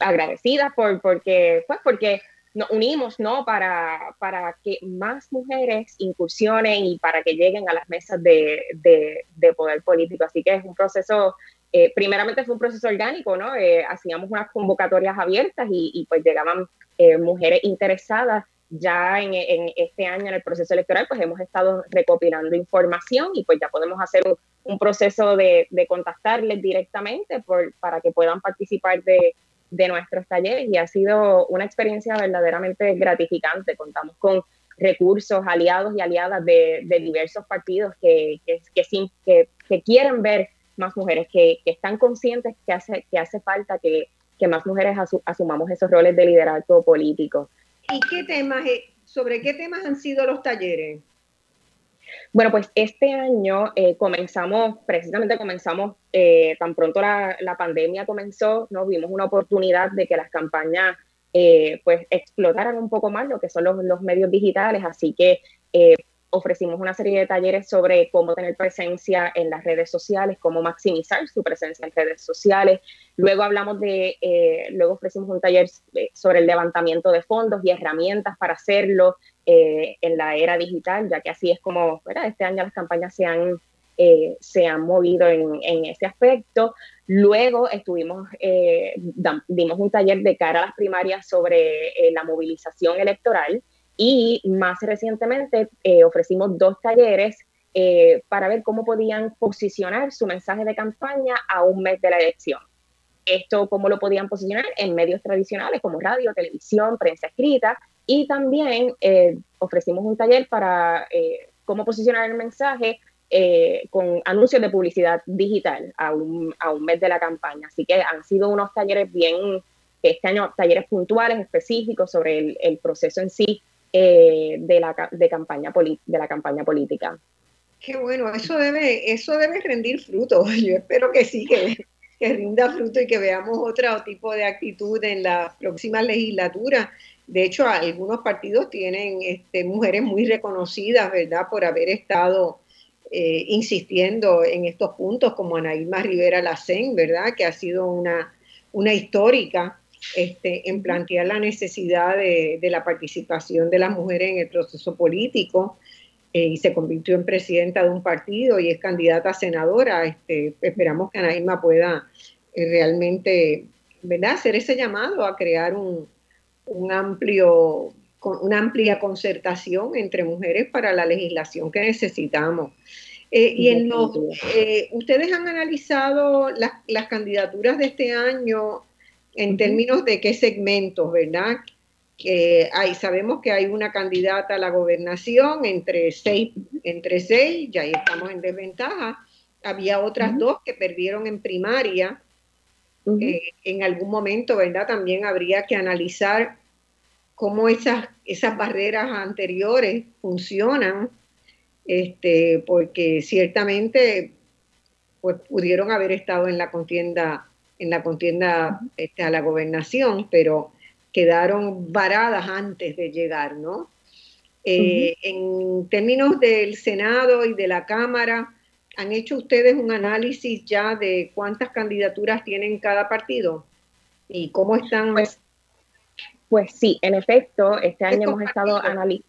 [SPEAKER 4] agradecidas por, porque, pues porque nos unimos ¿no? para, para que más mujeres incursionen y para que lleguen a las mesas de, de, poder político. Así que es un proceso, eh, primeramente fue un proceso orgánico, ¿no? Eh, hacíamos unas convocatorias abiertas y, y pues llegaban eh, mujeres interesadas. Ya en, este año en el proceso electoral pues hemos estado recopilando información y pues ya podemos hacer un, un proceso de, de contactarles directamente por, para que puedan participar de, de nuestros talleres y ha sido una experiencia verdaderamente gratificante. Contamos con recursos, aliados y aliadas de, diversos partidos que, que, que, que, quieren ver más mujeres, que, están conscientes que hace, que hace falta que, más mujeres asumamos esos roles de liderazgo político.
[SPEAKER 2] ¿Y qué temas, eh, sobre qué temas han sido los talleres?
[SPEAKER 4] Bueno, pues este año eh, comenzamos, precisamente comenzamos, eh, tan pronto la, la, pandemia comenzó, nos vimos una oportunidad de que las campañas eh, pues explotaran un poco más lo que son los, los medios digitales, así que ofrecimos una serie de talleres sobre cómo tener presencia en las redes sociales, cómo maximizar su presencia en redes sociales. Luego hablamos de, eh, luego ofrecimos un taller sobre el levantamiento de fondos y herramientas para hacerlo eh, en la era digital, ya que así es como. Este año las campañas se han, eh, se han movido en, en, ese aspecto. Luego estuvimos, dimos un taller de cara a las primarias sobre la movilización electoral y más recientemente eh, ofrecimos dos talleres eh, para ver cómo podían posicionar su mensaje de campaña a un mes de la elección. Esto, cómo lo podían posicionar en medios tradicionales como radio, televisión, prensa escrita. Y también eh, ofrecimos un taller para cómo posicionar el mensaje con anuncios de publicidad digital a un, a un mes de la campaña. Así que han sido unos talleres bien, este año, talleres puntuales, específicos sobre el, el proceso en sí eh, de, la, de, campaña de la campaña política.
[SPEAKER 2] Qué bueno, eso debe, eso debe rendir fruto. Yo espero que sí, que, que rinda fruto y que veamos otro tipo de actitud en la próxima legislatura. De hecho, algunos partidos tienen este, mujeres muy reconocidas, ¿verdad?, por haber estado eh, insistiendo en estos puntos, como Anaíma Rivera Lacén, ¿verdad?, que ha sido una, una histórica este, en plantear la necesidad de, la participación de las mujeres en el proceso político eh, y se convirtió en presidenta de un partido y es candidata a senadora. Este, esperamos que Anaíma pueda eh, realmente ¿verdad? hacer ese llamado a crear un, amplio una amplia concertación entre mujeres para la legislación que necesitamos. Eh, y en los, ustedes han analizado las, las, candidaturas de este año en términos de qué segmentos, ¿verdad? Que hay, sabemos que hay una candidata a la gobernación entre seis, entre seis, ya ahí estamos en desventaja. Había otras dos que perdieron en primaria. Eh, en algún momento, ¿verdad? También habría que analizar cómo esas, esas barreras anteriores funcionan, este, porque ciertamente pues, pudieron haber estado en la contienda en la contienda este, a la gobernación, pero quedaron varadas antes de llegar, ¿no? Eh, en términos del Senado y de la Cámara, ¿han hecho ustedes un análisis ya de cuántas candidaturas tienen cada partido? ¿Y cómo están?
[SPEAKER 4] Pues, pues sí, en efecto, este año hemos estado analizando.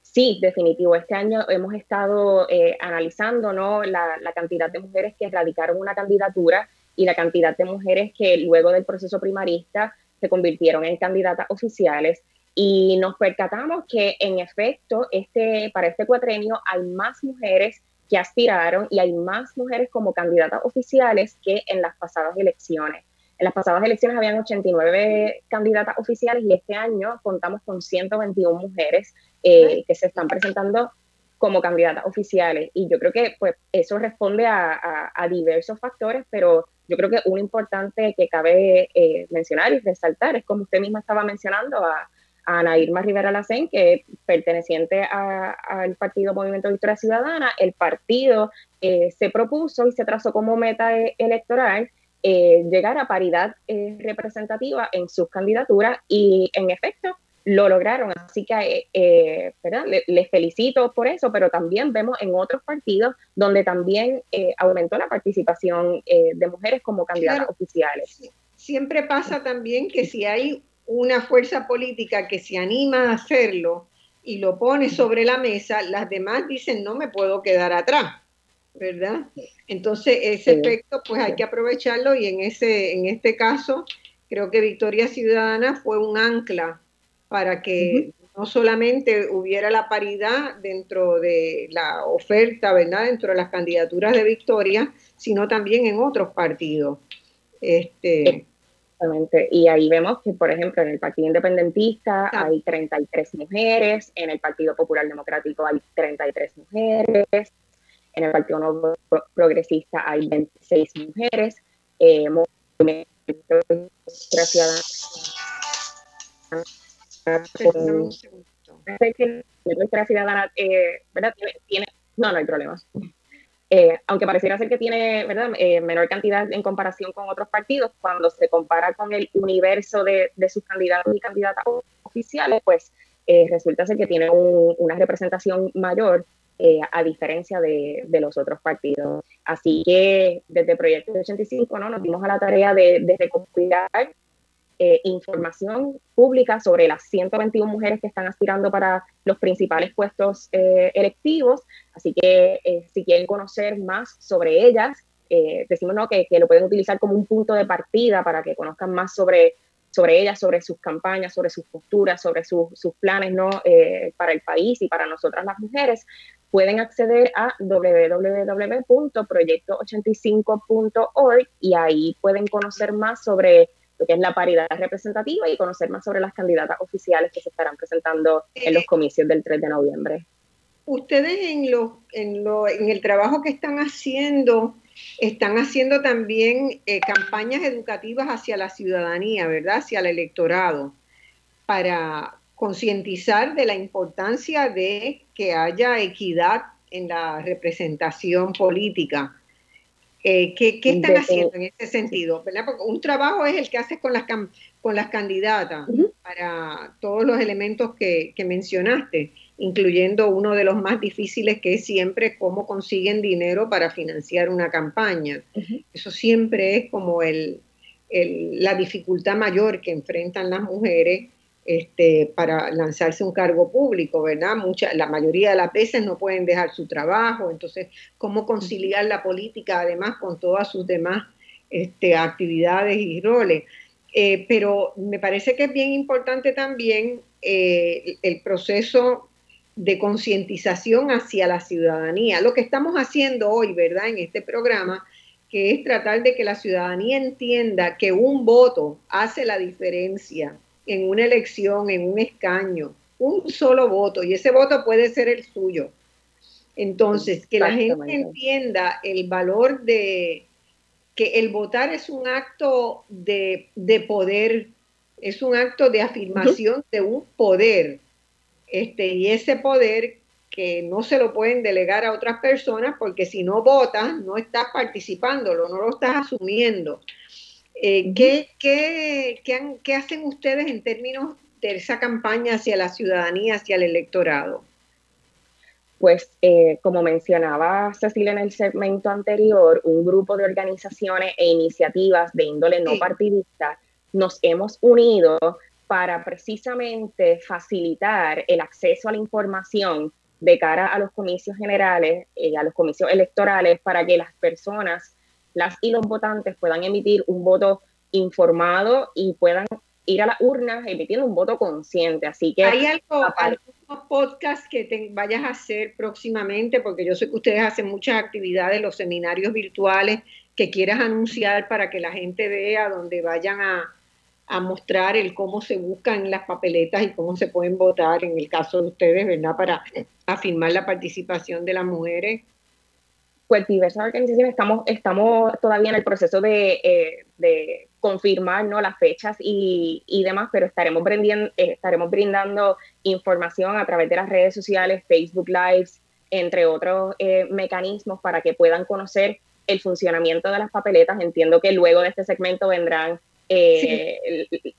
[SPEAKER 4] Sí, definitivo. Este año hemos estado eh, analizando ¿no? la, la, cantidad de mujeres que radicaron una candidatura y la cantidad de mujeres que luego del proceso primarista se convirtieron en candidatas oficiales y nos percatamos que en efecto este, para este cuatrenio hay más mujeres que aspiraron y hay más mujeres como candidatas oficiales que en las pasadas elecciones. En las pasadas elecciones habían 89 candidatas oficiales y este año contamos con 121 mujeres eh, que se están presentando como candidatas oficiales. Y yo creo que pues, eso responde a, a diversos factores, pero yo creo que un importante que cabe eh, mencionar y resaltar es como usted misma estaba mencionando a, Ana Irma Rivera Lacén, que perteneciente al partido Movimiento Victoria Ciudadana, el partido eh, se propuso y se trazó como meta eh, electoral llegar a paridad representativa en sus candidaturas y en efecto lo lograron. Así que eh, eh Les, felicito por eso, pero también vemos en otros partidos donde también eh, aumentó la participación eh, de mujeres como candidatas oficiales.
[SPEAKER 2] Siempre pasa también que si hay una fuerza política que se anima a hacerlo y lo pone sobre la mesa, las demás dicen no me puedo quedar atrás, ¿verdad? Entonces ese efecto pues hay que aprovecharlo y en, ese, en este caso creo que Victoria Ciudadana fue un ancla para que no solamente hubiera la paridad dentro de la oferta, ¿verdad? Dentro de las candidaturas de Victoria, sino también en otros partidos. Este,
[SPEAKER 4] Exactamente. Y ahí vemos que, por ejemplo, en el Partido Independentista hay 33 mujeres, en el Partido Popular Democrático hay 33 mujeres, en el Partido Nuevo Progresista hay 26 mujeres, eh, que nuestra ciudadana, eh, ¿verdad? Tiene, no, no hay problema. Eh, aunque pareciera ser que tiene ¿verdad? Eh, menor cantidad en comparación con otros partidos, cuando se compara con el universo de, de sus candidatos y candidatas oficiales, pues resulta ser que tiene una representación mayor a diferencia de, de, los otros partidos. Así que desde Proyecto 85 ¿no? nos dimos a la tarea de, de recopilar eh, información pública sobre las 121 mujeres que están aspirando para los principales puestos eh, electivos. Así que eh, si quieren conocer más sobre ellas, decimos ¿no? que, que, lo pueden utilizar como un punto de partida para que conozcan más sobre, sobre ellas, sobre sus campañas, sobre sus posturas, sobre sus planes ¿no? para el país y para nosotras las mujeres. Pueden acceder a www.proyecto85.org y ahí pueden conocer más sobre lo que es la paridad representativa y conocer más sobre las candidatas oficiales que se estarán presentando en los eh, comicios del 3 de noviembre.
[SPEAKER 2] Ustedes en, lo, en, lo, en el trabajo que están haciendo, están haciendo también eh, campañas educativas hacia la ciudadanía, ¿verdad? Hacia el electorado, para concientizar de la importancia de que haya equidad en la representación política. Eh, ¿qué, están haciendo en ese sentido? Porque un trabajo es el que haces con las, con las candidatas para todos los elementos que, mencionaste, incluyendo uno de los más difíciles que es siempre cómo consiguen dinero para financiar una campaña. Eso siempre es como el, la dificultad mayor que enfrentan las mujeres este, para lanzarse un cargo público, ¿verdad? Mucha, la mayoría de las veces no pueden dejar su trabajo, entonces, ¿cómo conciliar la política además con todas sus demás este, actividades y roles? Eh, pero me parece que es bien importante también eh, el proceso de concientización hacia la ciudadanía. Lo que estamos haciendo hoy, ¿verdad? En este programa, que es tratar de que la ciudadanía entienda que un voto hace la diferencia en una elección, en un escaño, un solo voto, y ese voto puede ser el suyo. Entonces, que la gente entienda el valor de que el votar es un acto de, poder, es un acto de afirmación de un poder. Este, y ese poder que no se lo pueden delegar a otras personas porque si no votas, no estás participándolo, no lo estás asumiendo. Eh, ¿qué, qué, hacen ustedes en términos de esa campaña hacia la ciudadanía, hacia el electorado?
[SPEAKER 4] Pues eh, como mencionaba Cecilia en el segmento anterior, un grupo de organizaciones e iniciativas de índole no partidista nos hemos unido para precisamente facilitar el acceso a la información de cara a los comicios generales, y a los comicios electorales, para que las personas las y los votantes puedan emitir un voto informado y puedan ir a las urnas emitiendo un voto consciente. Así que
[SPEAKER 2] hay algo, algunos podcasts que te vayas a hacer próximamente, porque yo sé que ustedes hacen muchas actividades, los seminarios virtuales que quieras anunciar para que la gente vea donde vayan a, a mostrar el cómo se buscan las papeletas y cómo se pueden votar en el caso de ustedes, ¿verdad? Para afirmar la participación de las mujeres
[SPEAKER 4] pues diversas organizaciones estamos, estamos todavía en el proceso de, eh, confirmar ¿no? las fechas y, demás, pero estaremos, brindando, eh, estaremos brindando información a través de las redes sociales, Facebook Lives, entre otros eh, mecanismos para que puedan conocer el funcionamiento de las papeletas. Entiendo que luego de este segmento vendrán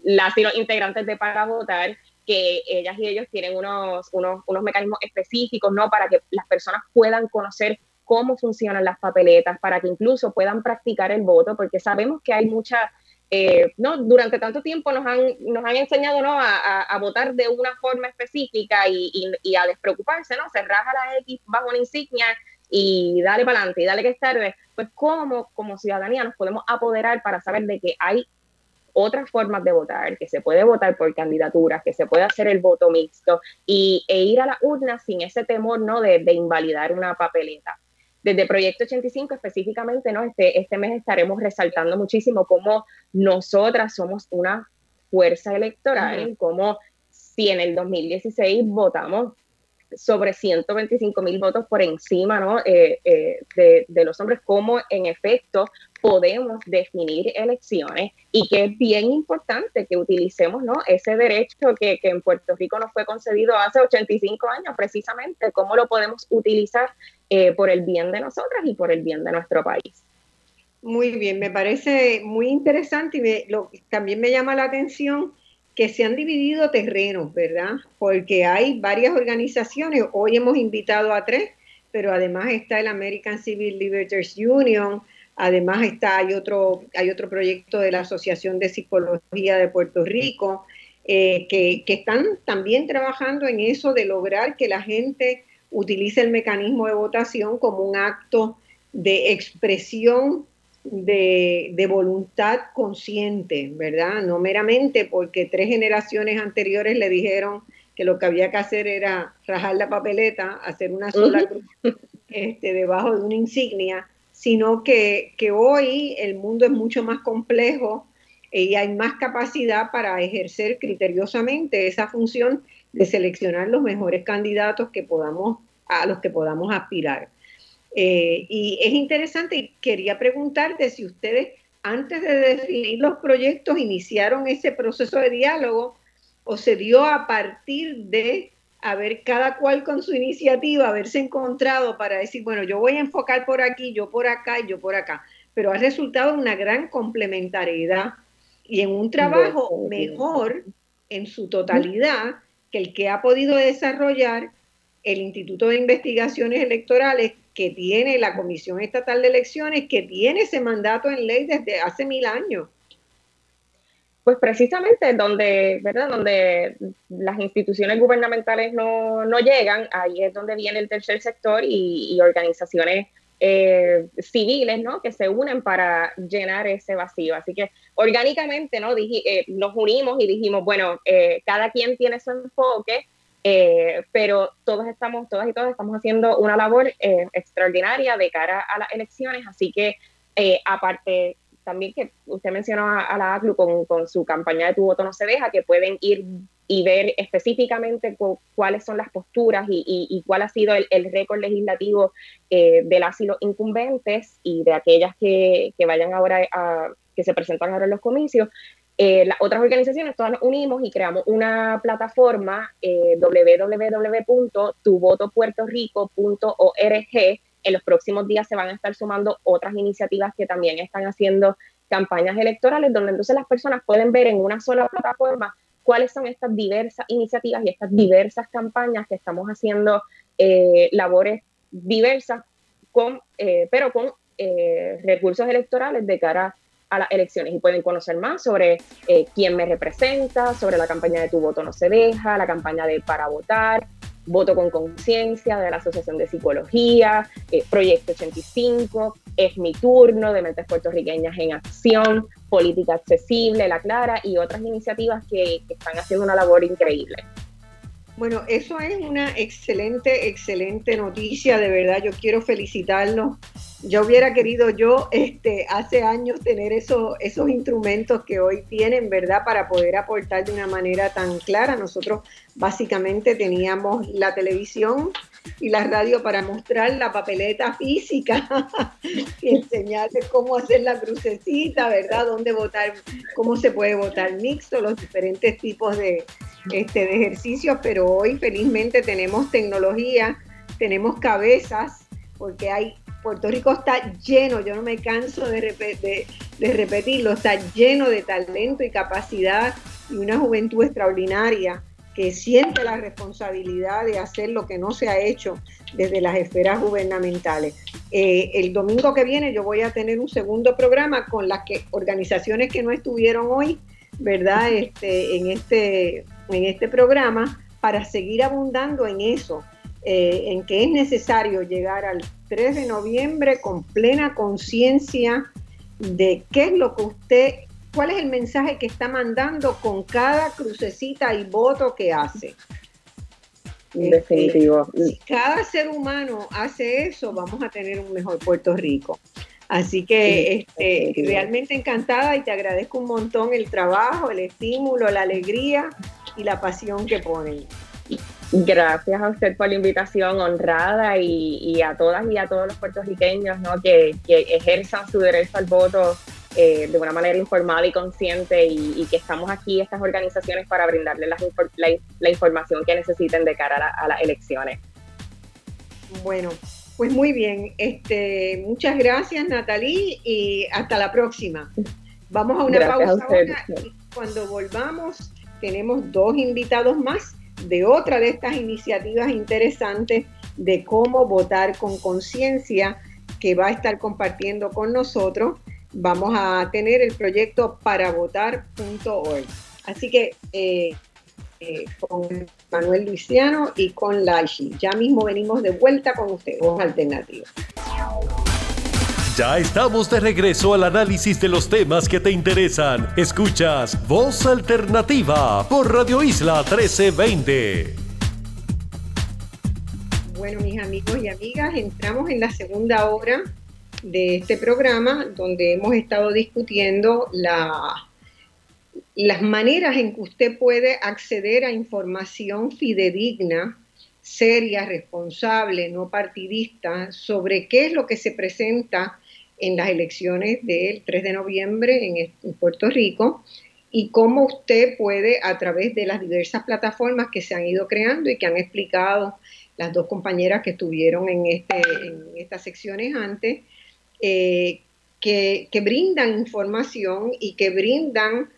[SPEAKER 4] las y los integrantes de Para Votar, que ellas y ellos tienen unos, unos, unos mecanismos específicos ¿no? para que las personas puedan conocer cómo funcionan las papeletas para que incluso puedan practicar el voto, porque sabemos que hay mucha, eh, no, durante tanto tiempo nos han, nos han enseñado ¿no? a, votar de una forma específica y, a despreocuparse, ¿no? Se raja la X bajo una insignia y dale para adelante y dale que es tarde. Pues cómo como ciudadanía nos podemos apoderar para saber de que hay otras formas de votar, que se puede votar por candidaturas, que se puede hacer el voto mixto y, e ir a la urna sin ese temor ¿no? de, de invalidar una papeleta desde Proyecto 85 específicamente, ¿no? Este, este mes estaremos resaltando muchísimo cómo nosotras somos una fuerza electoral, como si en el 2016 votamos sobre 125 mil votos por encima ¿no? Eh, eh, de, de, los hombres, cómo en efecto podemos definir elecciones y que es bien importante que utilicemos ¿no? ese derecho que, que en Puerto Rico nos fue concedido hace 85 años, precisamente, cómo lo podemos utilizar eh, por el bien de nosotras y por el bien de nuestro país.
[SPEAKER 2] Muy bien, me parece muy interesante y lo, también me llama la atención que se han dividido terrenos, ¿verdad? Porque hay varias organizaciones, hoy hemos invitado a tres, pero además está el American Civil Liberties Union, además está, hay otro, hay otro proyecto de la Asociación de Psicología de Puerto Rico, eh, que, que están también trabajando en eso de lograr que la gente utilice el mecanismo de votación como un acto de expresión de, voluntad consciente, ¿verdad? No meramente porque tres generaciones anteriores le dijeron que lo que había que hacer era rajar la papeleta, hacer una sola cruz este, debajo de una insignia, sino que, que hoy el mundo es mucho más complejo y hay más capacidad para ejercer criteriosamente esa función de seleccionar los mejores candidatos que podamos, a los que podamos aspirar. Eh, y es interesante y quería preguntarte si ustedes antes de definir los proyectos iniciaron ese proceso de diálogo o se dio a partir de haber cada cual con su iniciativa, haberse encontrado para decir, bueno, yo voy a enfocar por aquí, yo por acá y yo por acá, pero ha resultado una gran complementariedad y en un trabajo mejor en su totalidad que el que ha podido desarrollar el Instituto de Investigaciones Electorales que tiene la Comisión Estatal de Elecciones, que tiene ese mandato en ley desde hace mil años.
[SPEAKER 4] Pues precisamente donde, ¿verdad? donde las instituciones gubernamentales no, llegan, ahí es donde viene el tercer sector y, organizaciones eh, civiles ¿no? que se unen para llenar ese vacío. Así que orgánicamente ¿no? Eh, nos unimos y dijimos, bueno, eh, cada quien tiene su enfoque, eh, pero todos estamos, todas y todos estamos haciendo una labor eh, extraordinaria de cara a las elecciones, así que eh, aparte también que usted mencionó a, la ACLU con, su campaña de Tu voto no se deja, que pueden ir y ver específicamente cuáles son las posturas y, cuál ha sido el, récord legislativo de las y incumbentes y de aquellas que, vayan ahora a, que se presentan ahora en los comicios, eh, las otras organizaciones todas nos unimos y creamos una plataforma eh. En los próximos días se van a estar sumando otras iniciativas que también están haciendo campañas electorales, donde entonces las personas pueden ver en una sola plataforma cuáles son estas diversas iniciativas y estas diversas campañas que estamos haciendo eh, labores diversas, con, eh, pero con recursos electorales de cara a las elecciones. Y pueden conocer más sobre eh, quién me representa, sobre la campaña de Tu voto no se deja, la campaña de Para votar, Voto con conciencia de la Asociación de Psicología, eh, Proyecto 85, Es mi turno de Mentes Puertorriqueñas en Acción, Política Accesible, La Clara y otras iniciativas que están haciendo una labor increíble.
[SPEAKER 2] Bueno, eso es una excelente, excelente noticia, de verdad, yo quiero felicitarlos. Yo hubiera querido yo este, hace años tener eso, esos instrumentos que hoy tienen, ¿verdad? Para poder aportar de una manera tan clara. Nosotros básicamente teníamos la televisión y la radio para mostrar la papeleta física y enseñarles cómo hacer la crucecita, ¿verdad? Dónde votar, cómo se puede votar mixto, los diferentes tipos de, este, de ejercicios, pero hoy felizmente tenemos tecnología, tenemos cabezas, porque hay, Puerto Rico está lleno, yo no me canso de, de, repetirlo, está lleno de talento y capacidad y una juventud extraordinaria que siente la responsabilidad de hacer lo que no se ha hecho desde las esferas gubernamentales. Eh, el domingo que viene yo voy a tener un segundo programa con las que organizaciones que no estuvieron hoy, ¿verdad? Este, en este en este programa para seguir abundando en eso, eh, en que es necesario llegar al 3 de noviembre con plena conciencia de qué es lo que usted, cuál es el mensaje que está mandando con cada crucecita y voto que hace.
[SPEAKER 4] Definitivo.
[SPEAKER 2] Este, si cada ser humano hace eso, vamos a tener un mejor Puerto Rico. Así que este, realmente encantada y te agradezco un montón el trabajo, el estímulo, la alegría y la pasión que ponen.
[SPEAKER 4] Gracias a usted por la invitación honrada y, a todas y a todos los puertorriqueños ¿no? que, ejerzan su derecho al voto eh, de una manera informada y consciente y, que estamos aquí, estas organizaciones, para brindarles la, información que necesiten de cara a, las elecciones.
[SPEAKER 2] Bueno, pues muy bien. Este, muchas gracias, Natalie, y hasta la próxima. Vamos a una pausa ahora y cuando volvamos tenemos dos invitados más de otra de estas iniciativas interesantes de cómo votar con conciencia que va a estar compartiendo con nosotros. Vamos a tener el proyecto paravotar.org. Así que eh, eh, con Manuel Luciano y con Laishi. Ya mismo venimos de vuelta con ustedes, Alternativas.
[SPEAKER 1] Ya estamos de regreso al análisis de los temas que te interesan. Escuchas Voz Alternativa por Radio Isla 1320.
[SPEAKER 2] Bueno, mis amigos y amigas, entramos en la segunda hora de este programa donde hemos estado discutiendo la, las maneras en que usted puede acceder a información fidedigna seria, responsable, no partidista, sobre qué es lo que se presenta en las elecciones del 3 de noviembre en, Puerto Rico y cómo usted puede, a través de las diversas plataformas que se han ido creando y que han explicado las dos compañeras que estuvieron en, este, estas secciones antes, eh, que, que, brindan información y que brindan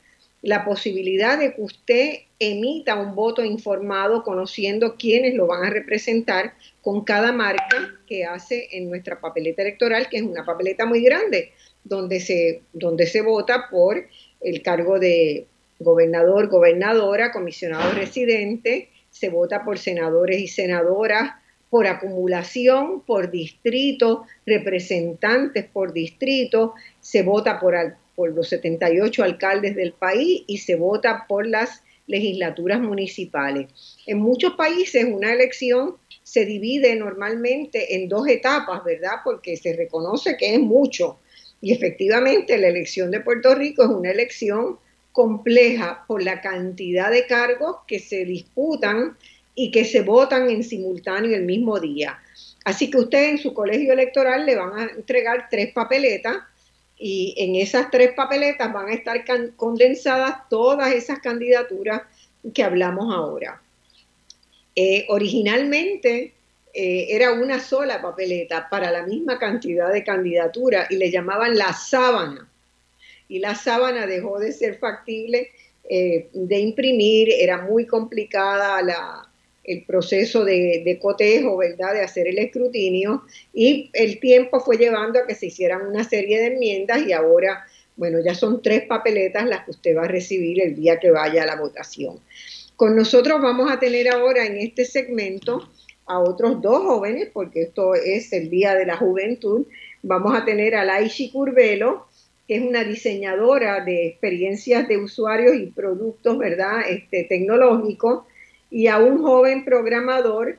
[SPEAKER 2] la posibilidad de que usted emita un voto informado conociendo quiénes lo van a representar con cada marca que hace en nuestra papeleta electoral, que es una papeleta muy grande, donde se, donde se vota por el cargo de gobernador, gobernadora, comisionado residente, se vota por senadores y senadoras, por acumulación, por distrito, representantes por distrito, se vota por, por los 78 alcaldes del país y se vota por las legislaturas municipales. En muchos países una elección se divide normalmente en dos etapas, ¿verdad? Porque se reconoce que es mucho. Y efectivamente la elección de Puerto Rico es una elección compleja por la cantidad de cargos que se disputan y que se votan en simultáneo el mismo día. Así que usted en su colegio electoral le van a entregar tres papeletas y en esas tres papeletas van a estar condensadas todas esas candidaturas que hablamos ahora. Eh, originalmente eh, era una sola papeleta para la misma cantidad de candidaturas y le llamaban la sábana. Y la sábana dejó de ser factible eh, de imprimir, era muy complicada la, el proceso de, de, cotejo, ¿verdad? De hacer el escrutinio y el tiempo fue llevando a que se hicieran una serie de enmiendas y ahora, bueno, ya son tres papeletas las que usted va a recibir el día que vaya a la votación. Con nosotros vamos a tener ahora en este segmento a otros dos jóvenes, porque esto es el Día de la Juventud. Vamos a tener a Laishi Curvelo, que es una diseñadora de experiencias de usuarios y productos, ¿verdad?, este, tecnológicos, y a un joven programador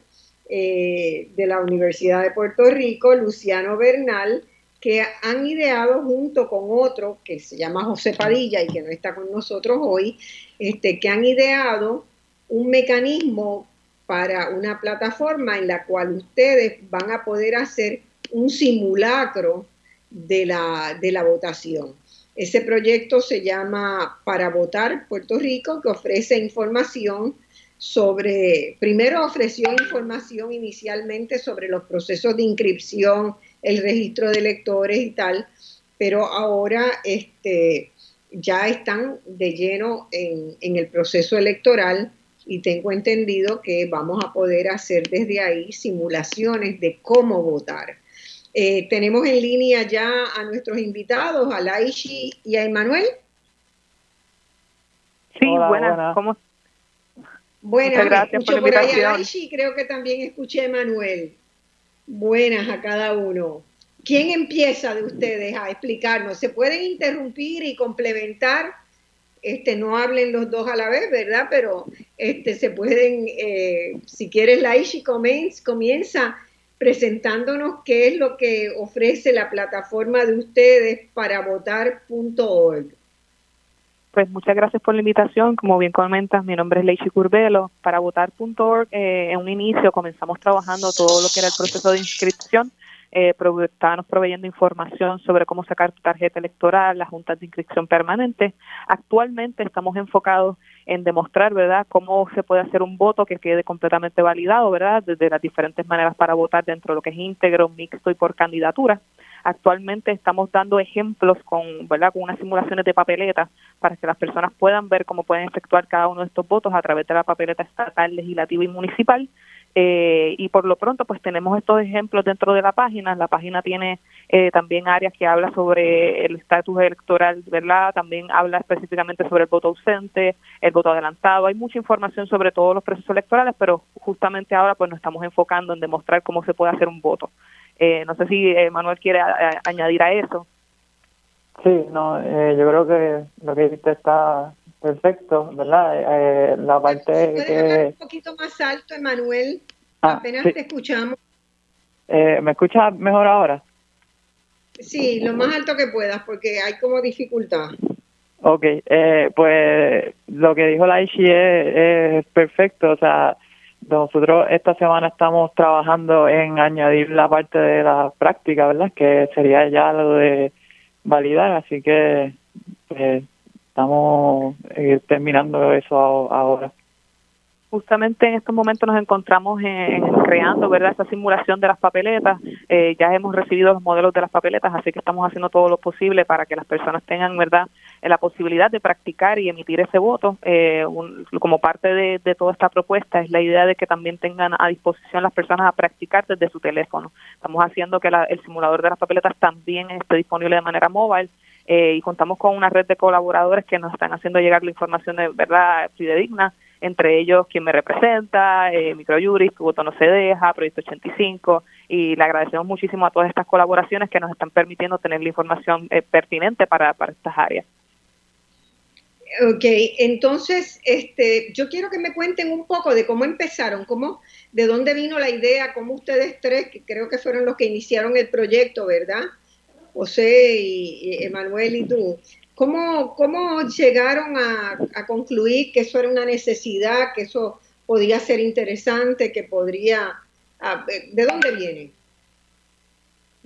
[SPEAKER 2] eh, de la Universidad de Puerto Rico, Luciano Bernal, que han ideado junto con otro que se llama José Padilla y que no está con nosotros hoy, este, que han ideado un mecanismo para una plataforma en la cual ustedes van a poder hacer un simulacro de la, de la votación. Ese proyecto se llama Para Votar Puerto Rico, que ofrece información sobre, primero ofreció información inicialmente sobre los procesos de inscripción, el registro de electores y tal, pero ahora este, ya están de lleno en, en el proceso electoral y tengo entendido que vamos a poder hacer desde ahí simulaciones de cómo votar. Eh, tenemos en línea ya a nuestros invitados, a Laishi y a Emanuel.
[SPEAKER 3] Sí, buenas, ¿cómo?
[SPEAKER 2] Buenas, gracias por, por ahí a Laishi, creo que también escuché a Emanuel. Buenas a cada uno. ¿Quién empieza de ustedes a explicarnos? ¿Se pueden interrumpir y complementar? este, no hablen los dos a la vez, ¿verdad? Pero este, se pueden, eh, si quieres, Laishi comienza presentándonos qué es lo que ofrece la plataforma de ustedes para votar.org.
[SPEAKER 5] Pues muchas gracias por la invitación. Como bien comentas, mi nombre es Leichi Curbelo. Para votar.org, eh, en un inicio comenzamos trabajando todo lo que era el proceso de inscripción. Eh, estábamos proveyendo información sobre cómo sacar tu tarjeta electoral, las juntas de inscripción permanente. Actualmente estamos enfocados en demostrar, ¿verdad?, cómo se puede hacer un voto que quede completamente validado, ¿verdad?, desde las diferentes maneras para votar dentro de lo que es íntegro, mixto y por candidatura. Actualmente estamos dando ejemplos con, ¿verdad? con unas simulaciones de papeletas para que las personas puedan ver cómo pueden efectuar cada uno de estos votos a través de la papeleta estatal, legislativa y municipal. Eh, y por lo pronto, pues tenemos estos ejemplos dentro de la página. La página tiene eh, también áreas que habla sobre el estatus electoral, ¿verdad? También habla específicamente sobre el voto ausente, el voto adelantado. Hay mucha información sobre todos los procesos electorales, pero justamente ahora pues nos estamos enfocando en demostrar cómo se puede hacer un voto. Eh, no sé si eh, Manuel quiere añadir a eso.
[SPEAKER 6] Sí, no, eh, yo creo que lo que dijiste está perfecto, ¿verdad? la parte
[SPEAKER 2] ¿Puedes que... un poquito más alto, Emanuel? Ah, Apenas te escuchamos.
[SPEAKER 6] ¿Me escuchas mejor ahora?
[SPEAKER 2] Sí, lo más alto que puedas, porque hay como dificultad.
[SPEAKER 6] Ok, pues lo que dijo la Ishi es perfecto, o sea, nosotros esta semana estamos trabajando en añadir la parte de la práctica, ¿verdad? Que sería ya lo de validar, así que pues, estamos eh, terminando eso ahora.
[SPEAKER 5] Justamente en estos momentos nos encontramos en, creando verdad esta simulación de las papeletas. Eh, ya hemos recibido los modelos de las papeletas así que estamos haciendo todo lo posible para que las personas tengan verdad la posibilidad de practicar y emitir ese voto. Eh, como parte de, toda esta propuesta es la idea de que también tengan a disposición las personas a practicar desde su teléfono. Estamos haciendo que el simulador de las papeletas también esté disponible de manera móvil eh, y contamos con una red de colaboradores que nos están haciendo llegar la información de verdad fidedigna entre ellos quien me representa, eh, Microjuris, Tu Voto No Se Deja, Proyecto 85, y le agradecemos muchísimo a todas estas colaboraciones que nos están permitiendo tener la información eh, pertinente para, para estas áreas.
[SPEAKER 2] Ok, entonces este, yo quiero que me cuenten un poco de cómo empezaron, cómo, de dónde vino la idea, cómo ustedes tres, que creo que fueron los que iniciaron el proyecto, ¿verdad? José y Emanuel y tú, ¿Cómo, cómo llegaron a, concluir que eso era una necesidad, que eso podía ser interesante, que podría... ¿De dónde viene?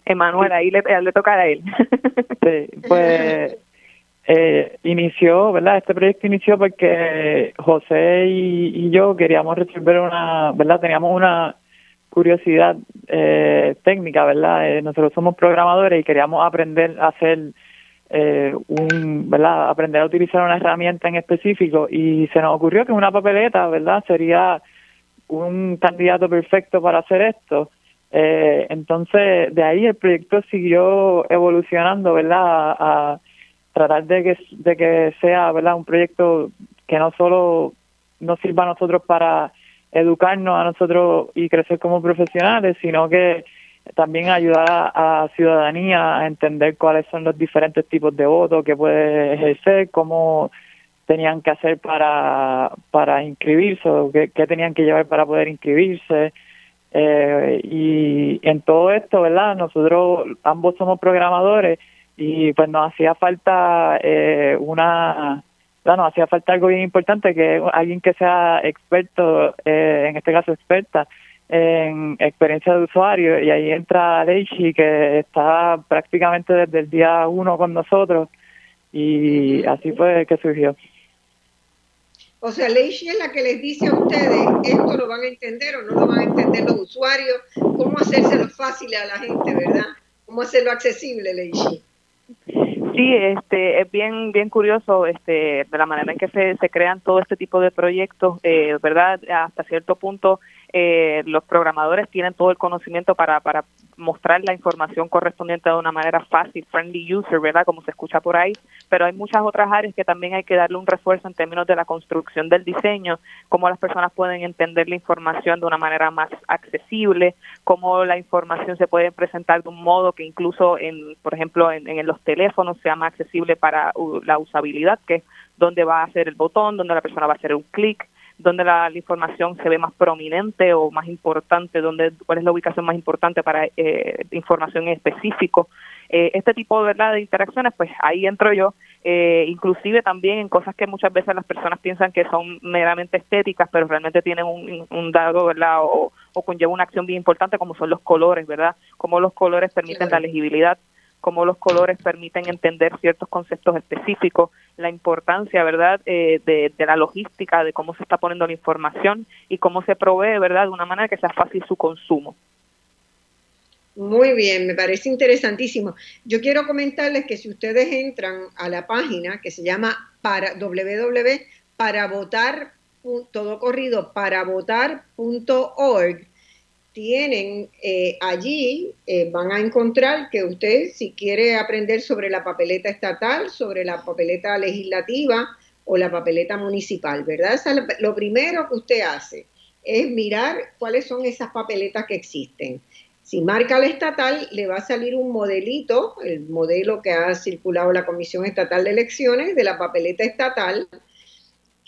[SPEAKER 5] Emanuel, ahí le, le toca a él.
[SPEAKER 6] sí, pues eh, inició, ¿verdad? Este proyecto inició porque José y, yo queríamos resolver una, ¿verdad? Teníamos una curiosidad eh, técnica, ¿verdad? Eh, nosotros somos programadores y queríamos aprender a hacer eh, un, ¿verdad? aprender a utilizar una herramienta en específico y se nos ocurrió que una papeleta, ¿verdad? Sería un candidato perfecto para hacer esto. Eh, entonces, de ahí el proyecto siguió evolucionando, ¿verdad? A, tratar de que, de que sea, ¿verdad? Un proyecto que no solo nos sirva a nosotros para educarnos a nosotros y crecer como profesionales, sino que también ayudar a, ciudadanía a entender cuáles son los diferentes tipos de votos que puede ejercer, cómo tenían que hacer para, para inscribirse, o qué, tenían que llevar para poder inscribirse. Eh, y en todo esto, ¿verdad? Nosotros ambos somos programadores y pues nos hacía falta eh, una, nos hacía falta algo bien importante, que alguien que sea experto, eh, en este caso experta, en experiencia de usuario y ahí entra Leishi que está prácticamente desde el día uno con nosotros y así fue que surgió.
[SPEAKER 2] O sea, Leishi es la que les dice a ustedes, esto lo van a entender o no lo van a entender los usuarios, cómo hacérselo fácil a la gente, ¿verdad? Cómo hacerlo accesible, Leishi.
[SPEAKER 5] Sí, este, es bien, bien curioso este, de la manera en que se, se crean todo este tipo de proyectos, eh, ¿verdad? Hasta cierto punto eh, los programadores tienen todo el conocimiento para, para mostrar la información correspondiente de una manera fácil, friendly user, ¿verdad? Como se escucha por ahí, pero hay muchas otras áreas que también hay que darle un refuerzo en términos de la construcción del diseño, cómo las personas pueden entender la información de una manera más accesible, cómo la información se puede presentar de un modo que incluso, en, por ejemplo, en, en los teléfonos sea más accesible para la usabilidad, que es donde va a ser el botón, donde la persona va a hacer un clic, dónde la, información se ve más prominente o más importante, dónde, cuál es la ubicación más importante para eh, información en específico. Eh, este tipo ¿verdad? de interacciones, pues ahí entro yo, eh, inclusive también en cosas que muchas veces las personas piensan que son meramente estéticas, pero realmente tienen un, un dado, ¿verdad? O, o conlleva una acción bien importante como son los colores, ¿verdad? Cómo los colores permiten la legibilidad cómo los colores permiten entender ciertos conceptos específicos, la importancia, ¿verdad?, eh, de, de, la logística, de cómo se está poniendo la información y cómo se provee, ¿verdad?, de una manera que sea fácil su consumo.
[SPEAKER 2] Muy bien, me parece interesantísimo. Yo quiero comentarles que si ustedes entran a la página que se llama para www tienen eh, allí, eh, van a encontrar que usted, si quiere aprender sobre la papeleta estatal, sobre la papeleta legislativa o la papeleta municipal, ¿verdad? lo primero que usted hace es mirar cuáles son esas papeletas que existen. Si marca la estatal, le va a salir un modelito, el modelo que ha circulado la Comisión Estatal de Elecciones de la papeleta estatal,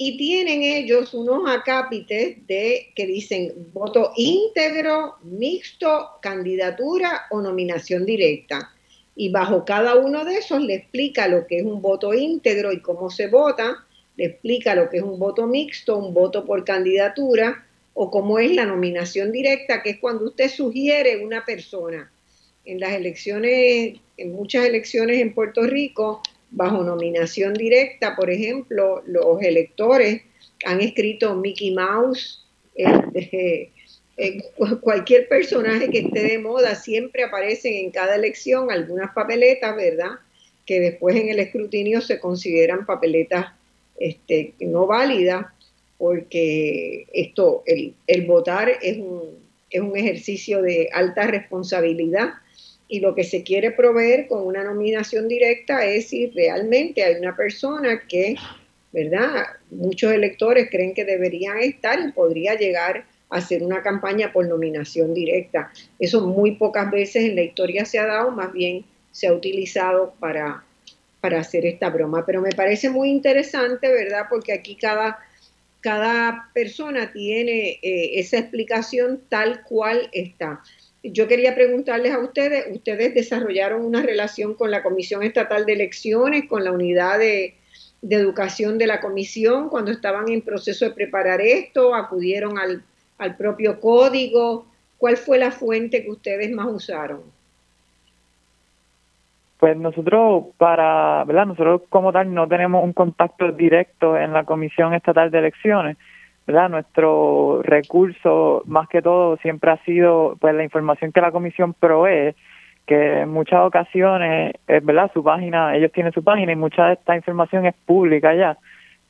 [SPEAKER 2] y tienen ellos unos acápites de que dicen voto íntegro, mixto, candidatura o nominación directa. Y bajo cada uno de esos le explica lo que es un voto íntegro y cómo se vota, le explica lo que es un voto mixto, un voto por candidatura, o cómo es la nominación directa, que es cuando usted sugiere una persona. En las elecciones, en muchas elecciones en Puerto Rico, bajo nominación directa, por ejemplo, los electores han escrito Mickey Mouse, este, cualquier personaje que esté de moda, siempre aparecen en cada elección algunas papeletas, ¿verdad? Que después en el escrutinio se consideran papeletas este, no válidas porque esto, el, el votar es un, es un ejercicio de alta responsabilidad y lo que se quiere proveer con una nominación directa es si realmente hay una persona que, ¿verdad? Muchos electores creen que deberían estar y podría llegar a hacer una campaña por nominación directa. Eso muy pocas veces en la historia se ha dado, más bien se ha utilizado para, para hacer esta broma. Pero me parece muy interesante, ¿verdad? Porque aquí cada cada persona tiene eh, esa explicación tal cual está. Yo quería preguntarles a ustedes, ustedes desarrollaron una relación con la Comisión Estatal de Elecciones, con la unidad de, educación de la comisión cuando estaban en proceso de preparar esto, acudieron al, al propio código. ¿Cuál fue la fuente que ustedes más usaron?
[SPEAKER 6] Pues nosotros, para, ¿verdad? Nosotros como tal no tenemos un contacto directo en la Comisión Estatal de Elecciones, ¿verdad? Nuestro recurso, más que todo, siempre ha sido, pues, la información que la Comisión provee, que en muchas ocasiones, es ¿verdad? Su página, ellos tienen su página y mucha de esta información es pública ya.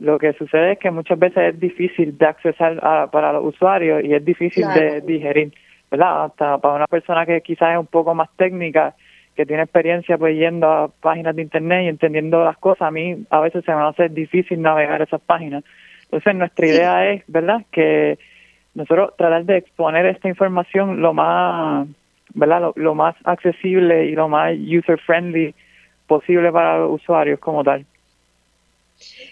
[SPEAKER 6] Lo que sucede es que muchas veces es difícil de accesar para los usuarios y es difícil de digerir, ¿verdad? Hasta para una persona que quizás es un poco más técnica, que tiene experiencia pues yendo a páginas de internet y entendiendo las cosas, a mí a veces se me hace difícil navegar esas páginas. Entonces nuestra idea es, ¿verdad?, que nosotros tratar de exponer esta información lo más, ¿verdad?, lo, más accesible y lo más user friendly posible para los usuarios como tal.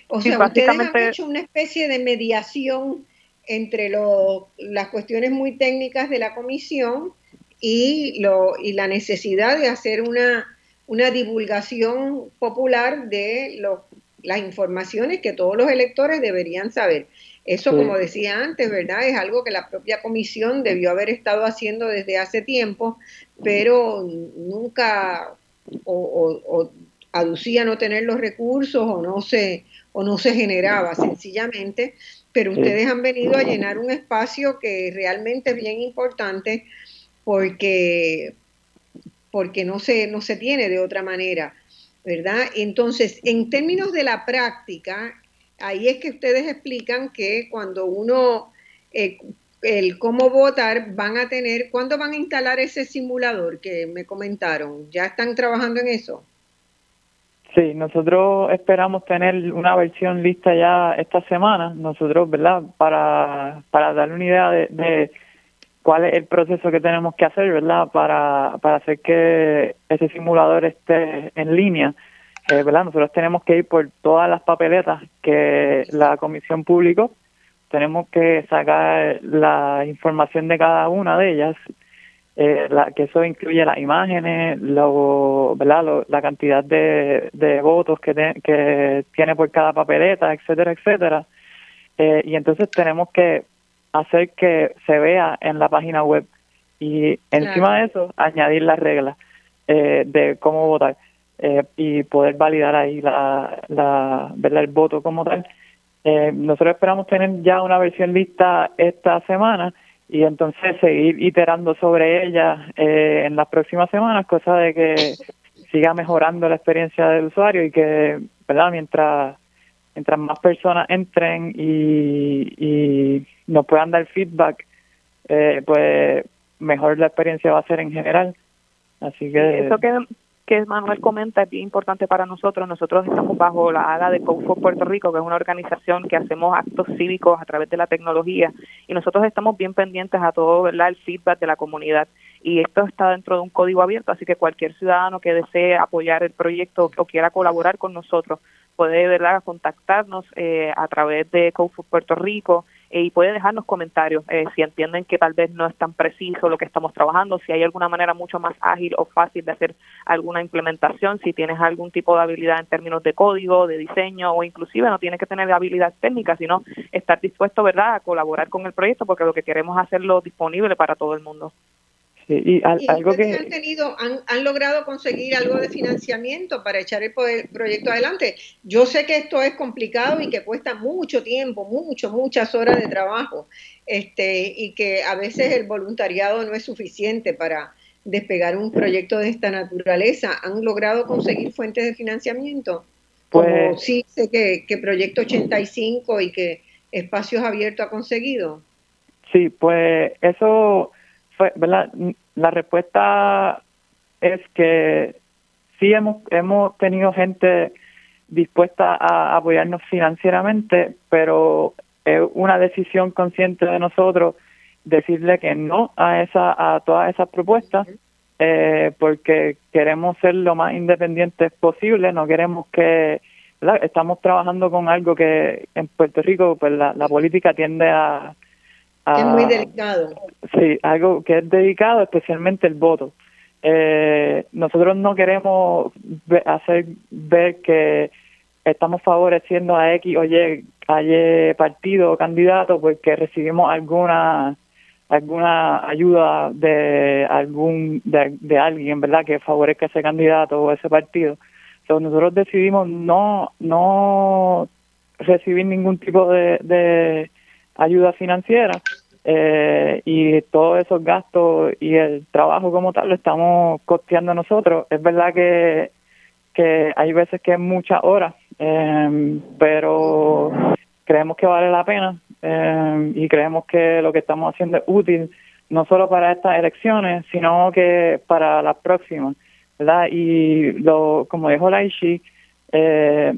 [SPEAKER 2] O sea, ustedes han hecho una especie de mediación entre lo, las cuestiones muy técnicas de la comisión y, lo, y la necesidad de hacer una, una divulgación popular de los, las informaciones que todos los electores deberían saber. Eso, como decía antes, ¿verdad? Es algo que la propia comisión debió haber estado haciendo desde hace tiempo, pero nunca o, o, aducía no tener los recursos o no se o no se generaba sencillamente, pero ustedes han venido a llenar un espacio que realmente es bien importante porque, porque no, se, no se tiene de otra manera, ¿verdad? Entonces, en términos de la práctica, ahí es que ustedes explican que cuando uno, eh, el cómo votar, van a tener, ¿cuándo van a instalar ese simulador que me comentaron? ¿Ya están trabajando en eso?
[SPEAKER 6] Sí, nosotros esperamos tener una versión lista ya esta semana, nosotros, ¿verdad? Para, para darle una idea de cuál es el proceso que tenemos que hacer, ¿verdad? Para, para hacer que ese simulador esté en línea, eh, ¿verdad? Nosotros tenemos que ir por todas las papeletas que la comisión publicó tenemos que sacar la información de cada una de ellas, eh, que eso incluye las imágenes, lo, ¿verdad? la cantidad de, de votos que, que tiene por cada papeleta, etcétera, etcétera. Eh, y entonces tenemos que hacer que se vea en la página web y encima de eso añadir las reglas eh, de cómo votar eh, y poder validar ahí la, la ¿verdad? el voto como tal. Eh, nosotros esperamos tener ya una versión lista esta semana y entonces seguir iterando sobre ella en las próximas semanas, cosa de que siga mejorando la experiencia del usuario y que, ¿verdad? Mientras mientras más personas entren y, y nos puedan dar feedback, eh, pues mejor la experiencia va a ser en general. Así que...
[SPEAKER 5] Eso que, que Manuel comenta es bien importante para nosotros. Nosotros estamos bajo la ala de Code for Puerto Rico, que es una organización que hacemos actos cívicos a través de la tecnología y nosotros estamos bien pendientes a todo ¿verdad? el feedback de la comunidad y esto está dentro de un código abierto, así que cualquier ciudadano que desee apoyar el proyecto o quiera colaborar con nosotros puede verdad contactarnos eh, a través de for Puerto Rico eh, y puede dejarnos comentarios eh, si entienden que tal vez no es tan preciso lo que estamos trabajando, si hay alguna manera mucho más ágil o fácil de hacer alguna implementación, si tienes algún tipo de habilidad en términos de código, de diseño o inclusive no tienes que tener habilidad técnica, sino estar dispuesto, ¿verdad?, a colaborar con el proyecto porque lo que queremos es hacerlo disponible para todo el mundo
[SPEAKER 2] y, algo que han tenido, han, logrado conseguir algo de financiamiento para echar el, proyecto adelante. Yo sé que esto es complicado y que cuesta mucho tiempo, mucho, muchas horas de trabajo, este, y que a veces el voluntariado no es suficiente para despegar un proyecto de esta naturaleza. ¿Han logrado conseguir fuentes de financiamiento? Pues, sí sé que, que Proyecto 85 y que Espacios Abiertos ha conseguido.
[SPEAKER 6] Sí, pues eso ¿verdad? La respuesta es que sí hemos, hemos tenido gente dispuesta a apoyarnos financieramente, pero es una decisión consciente de nosotros decirle que no a esa a todas esas propuestas eh, porque queremos ser lo más independientes posible no queremos que estamos trabajando con algo que en Puerto Rico pues la política tiende a
[SPEAKER 2] es muy ah, delicado.
[SPEAKER 6] Sí, algo que es dedicado especialmente el voto. Eh, nosotros no queremos hacer ver que estamos favoreciendo a X o Y, a y partido o candidato porque recibimos alguna alguna ayuda de algún de, alguien verdad que favorezca ese candidato o ese partido entonces nosotros decidimos no no recibir ningún tipo de, de ayuda financiera eh, y todos esos gastos y el trabajo como tal lo estamos costeando nosotros. Es verdad que, que hay veces que es muchas horas, eh, pero creemos que vale la pena eh, y creemos que lo que estamos haciendo es útil no solo para estas elecciones, sino que para las próximas, ¿verdad? Y lo, como dijo Laishi, eh,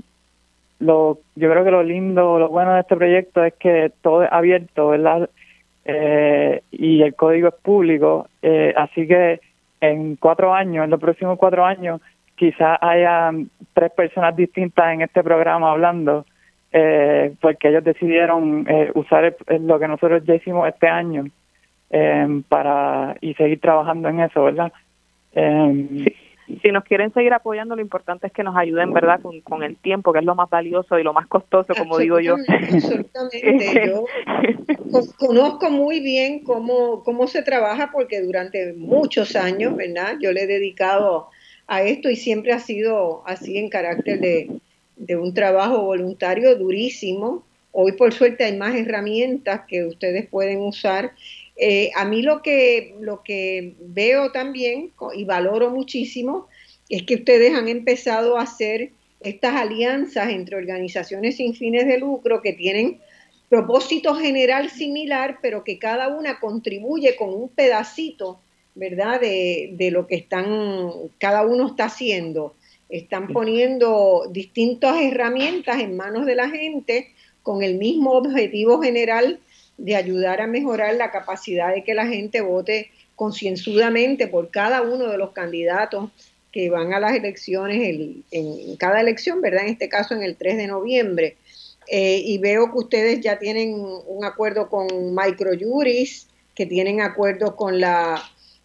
[SPEAKER 6] lo, yo creo que lo lindo, lo bueno de este proyecto es que todo es abierto, ¿verdad? Eh, y el código es público, eh, así que en cuatro años, en los próximos cuatro años, quizás haya tres personas distintas en este programa hablando, eh, porque ellos decidieron usar lo que nosotros ya hicimos este año para y seguir trabajando en eso, ¿verdad?
[SPEAKER 5] Sí si nos quieren seguir apoyando, lo importante es que nos ayuden, ¿verdad?, con, el tiempo, que es lo más valioso y lo más costoso, como digo yo.
[SPEAKER 2] Absolutamente. yo conozco muy bien cómo, cómo se trabaja porque durante muchos años, ¿verdad?, yo le he dedicado a esto y siempre ha sido así en carácter de, de un trabajo voluntario durísimo. Hoy, por suerte, hay más herramientas que ustedes pueden usar eh, a mí lo que, lo que veo también y valoro muchísimo es que ustedes han empezado a hacer estas alianzas entre organizaciones sin fines de lucro que tienen propósito general similar, pero que cada una contribuye con un pedacito, ¿verdad?, de, de lo que están, cada uno está haciendo. Están poniendo distintas herramientas en manos de la gente con el mismo objetivo general de ayudar a mejorar la capacidad de que la gente vote concienzudamente por cada uno de los candidatos que van a las elecciones en cada elección, ¿verdad? En este caso en el 3 de noviembre. eh, y veo que ustedes ya tienen un acuerdo con Microjuris, que tienen acuerdos con la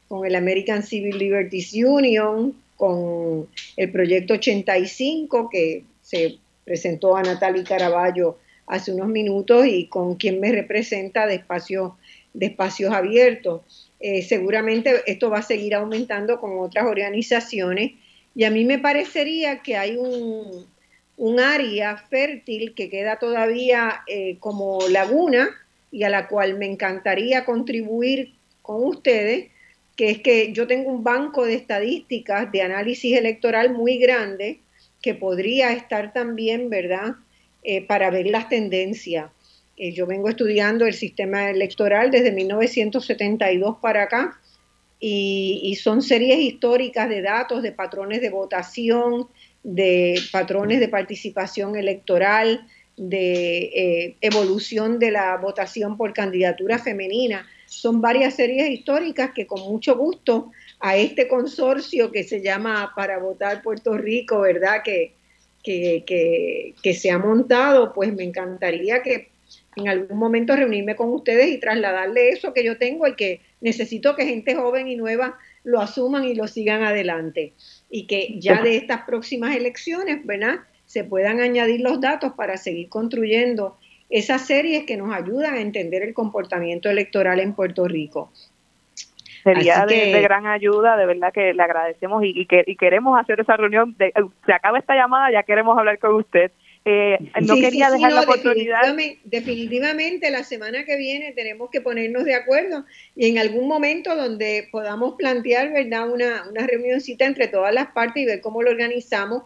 [SPEAKER 2] con el American Civil Liberties Union, con el proyecto 85 que se presentó a Natalie Caraballo hace unos minutos y con quien me representa de, espacio, de espacios abiertos. Eh, seguramente esto va a seguir aumentando con otras organizaciones y a mí me parecería que hay un, un área fértil que queda todavía eh, como laguna y a la cual me encantaría contribuir con ustedes, que es que yo tengo un banco de estadísticas de análisis electoral muy grande que podría estar también, ¿verdad?, eh, para ver las tendencias. Eh, yo vengo estudiando el sistema electoral desde 1972 para acá y, son series históricas de datos, de patrones de votación, de patrones de participación electoral, de eh, evolución de la votación por candidatura femenina. Son varias series históricas que con mucho gusto a este consorcio que se llama Para Votar Puerto Rico, ¿verdad? Que, que, que, que se ha montado, pues me encantaría que en algún momento reunirme con ustedes y trasladarle eso que yo tengo y que necesito que gente joven y nueva lo asuman y lo sigan adelante y que ya de estas próximas elecciones, ¿verdad? Se puedan añadir los datos para seguir construyendo esas series que nos ayudan a entender el comportamiento electoral en Puerto Rico.
[SPEAKER 5] Sería de, gran ayuda, de verdad que le agradecemos y, que, y queremos hacer esa reunión. De, se acaba esta llamada, ya queremos hablar con usted eh, no quería dejar la oportunidad.
[SPEAKER 2] Definitivamente, la semana que viene tenemos que ponernos de acuerdo y en algún momento donde podamos plantear, ¿verdad?, una, una reunioncita entre todas las partes y ver cómo lo organizamos,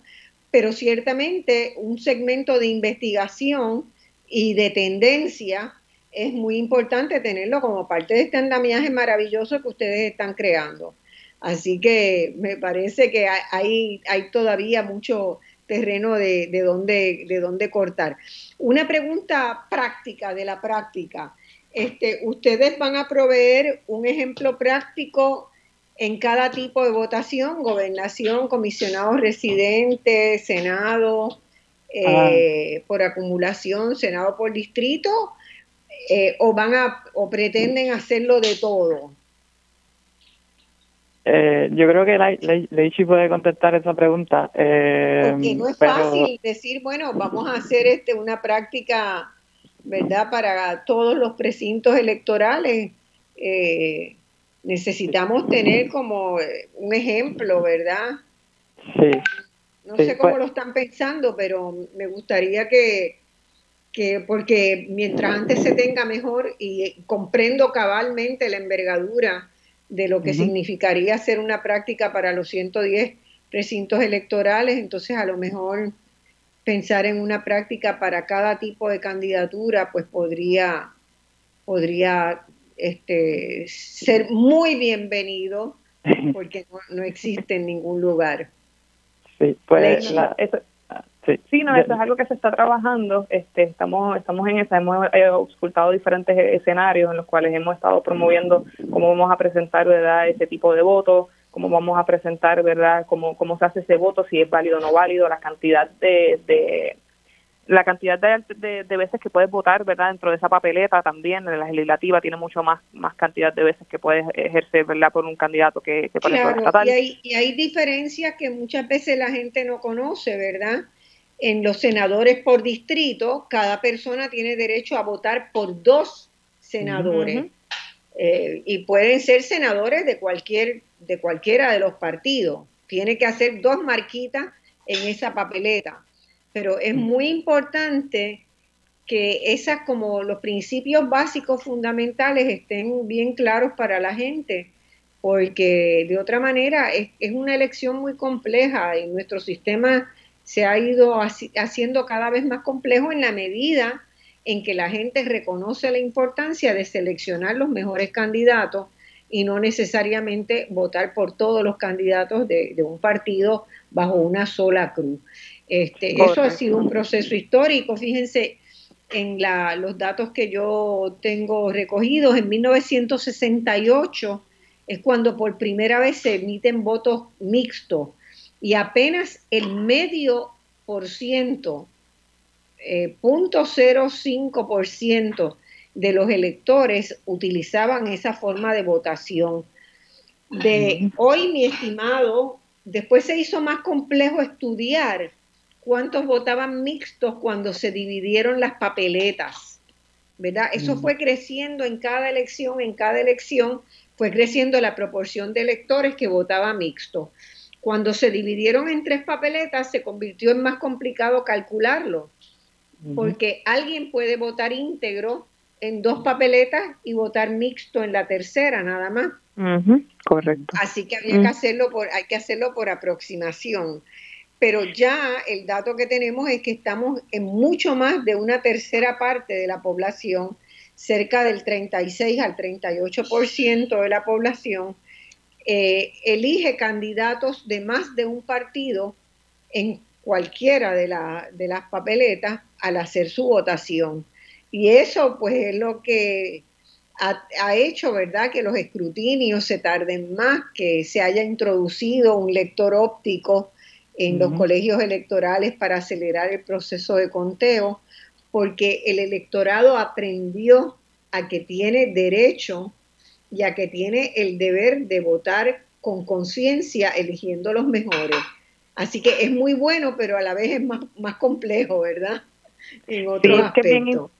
[SPEAKER 2] pero ciertamente un segmento de investigación y de tendencia es muy importante tenerlo como parte de este andamiaje maravilloso que ustedes están creando. Así que me parece que hay, hay todavía mucho terreno de, de, dónde, de dónde cortar. Una pregunta práctica de la práctica. Este, ¿Ustedes van a proveer un ejemplo práctico en cada tipo de votación? Gobernación, comisionados residentes, Senado, eh, ah. por acumulación, Senado por distrito, eh, o van a, o pretenden hacerlo de todo.
[SPEAKER 6] Eh, yo creo que Leichi puede contestar esa pregunta.
[SPEAKER 2] Eh, Porque no es fácil decir, bueno, vamos a hacer este una práctica, ¿verdad?, para todos los precintos electorales. Eh, necesitamos tener como un ejemplo, ¿verdad?
[SPEAKER 6] Sí.
[SPEAKER 2] No sé cómo pues lo están pensando, pero me gustaría que, que, porque mientras antes se tenga mejor y comprendo cabalmente la envergadura de lo que significaría hacer una práctica para los 110 recintos electorales, entonces a lo mejor pensar en una práctica para cada tipo de candidatura, pues podría, podría este, ser muy bienvenido porque no, existe en ningún lugar.
[SPEAKER 6] Sí, pues
[SPEAKER 5] Sí. no, eso es algo que se está trabajando. Este, estamos, estamos en esa, hemos eh, ocultado diferentes escenarios en los cuales hemos estado promoviendo cómo vamos a presentar, verdad, ese tipo de votos, cómo vamos a presentar, verdad, cómo, cómo se hace ese voto, si es válido o no válido, la cantidad de, de la cantidad de, de, veces que puedes votar, verdad, dentro de esa papeleta también, en la legislativa tiene mucho más más cantidad de veces que puedes ejercer, verdad, por un candidato que, por
[SPEAKER 2] ejemplo estatal. Y hay, y hay diferencias que muchas veces la gente no conoce, ¿verdad? En los senadores por distrito, cada persona tiene derecho a votar por dos senadores. Eh, y pueden ser senadores de cualquier de cualquiera de los partidos. Tiene que hacer dos marquitas en esa papeleta. Pero es muy importante que esas como los principios básicos fundamentales estén bien claros para la gente, porque de otra manera es, es una elección muy compleja y nuestro sistema se ha ido haciendo cada vez más complejo en la medida en que la gente reconoce la importancia de seleccionar los mejores candidatos y no necesariamente votar por todos los candidatos de, un partido bajo una sola cruz. Este, eso ha sido un proceso histórico. Fíjense en la, los datos que yo tengo recogidos. En 1968 es cuando por primera vez se emiten votos mixtos y apenas el medio por ciento 0.05% eh, de los electores utilizaban esa forma de votación. De hoy, mi estimado, después se hizo más complejo estudiar cuántos votaban mixtos cuando se dividieron las papeletas, ¿verdad? Eso fue creciendo en cada elección, en cada elección fue creciendo la proporción de electores que votaba mixto. Cuando se dividieron en tres papeletas, se convirtió en más complicado calcularlo, porque alguien puede votar íntegro en dos papeletas y votar mixto en la tercera, nada más.
[SPEAKER 5] Correcto.
[SPEAKER 2] Así que había que hacerlo por, hay que hacerlo por aproximación. Pero ya el dato que tenemos es que estamos en mucho más de una tercera parte de la población, cerca del 36 al 38% de la población, eh, elige candidatos de más de un partido en cualquiera de, de las papeletas al hacer su votación. Y eso pues es lo que ha, hecho, ¿verdad?, que los escrutinios se tarden más, que se haya introducido un lector óptico en los colegios electorales para acelerar el proceso de conteo, porque el electorado aprendió a que tiene derecho ya que tiene el deber de votar con conciencia eligiendo los mejores. Así que es muy bueno, pero a la vez es más, más complejo, ¿verdad?
[SPEAKER 5] En otros aspectos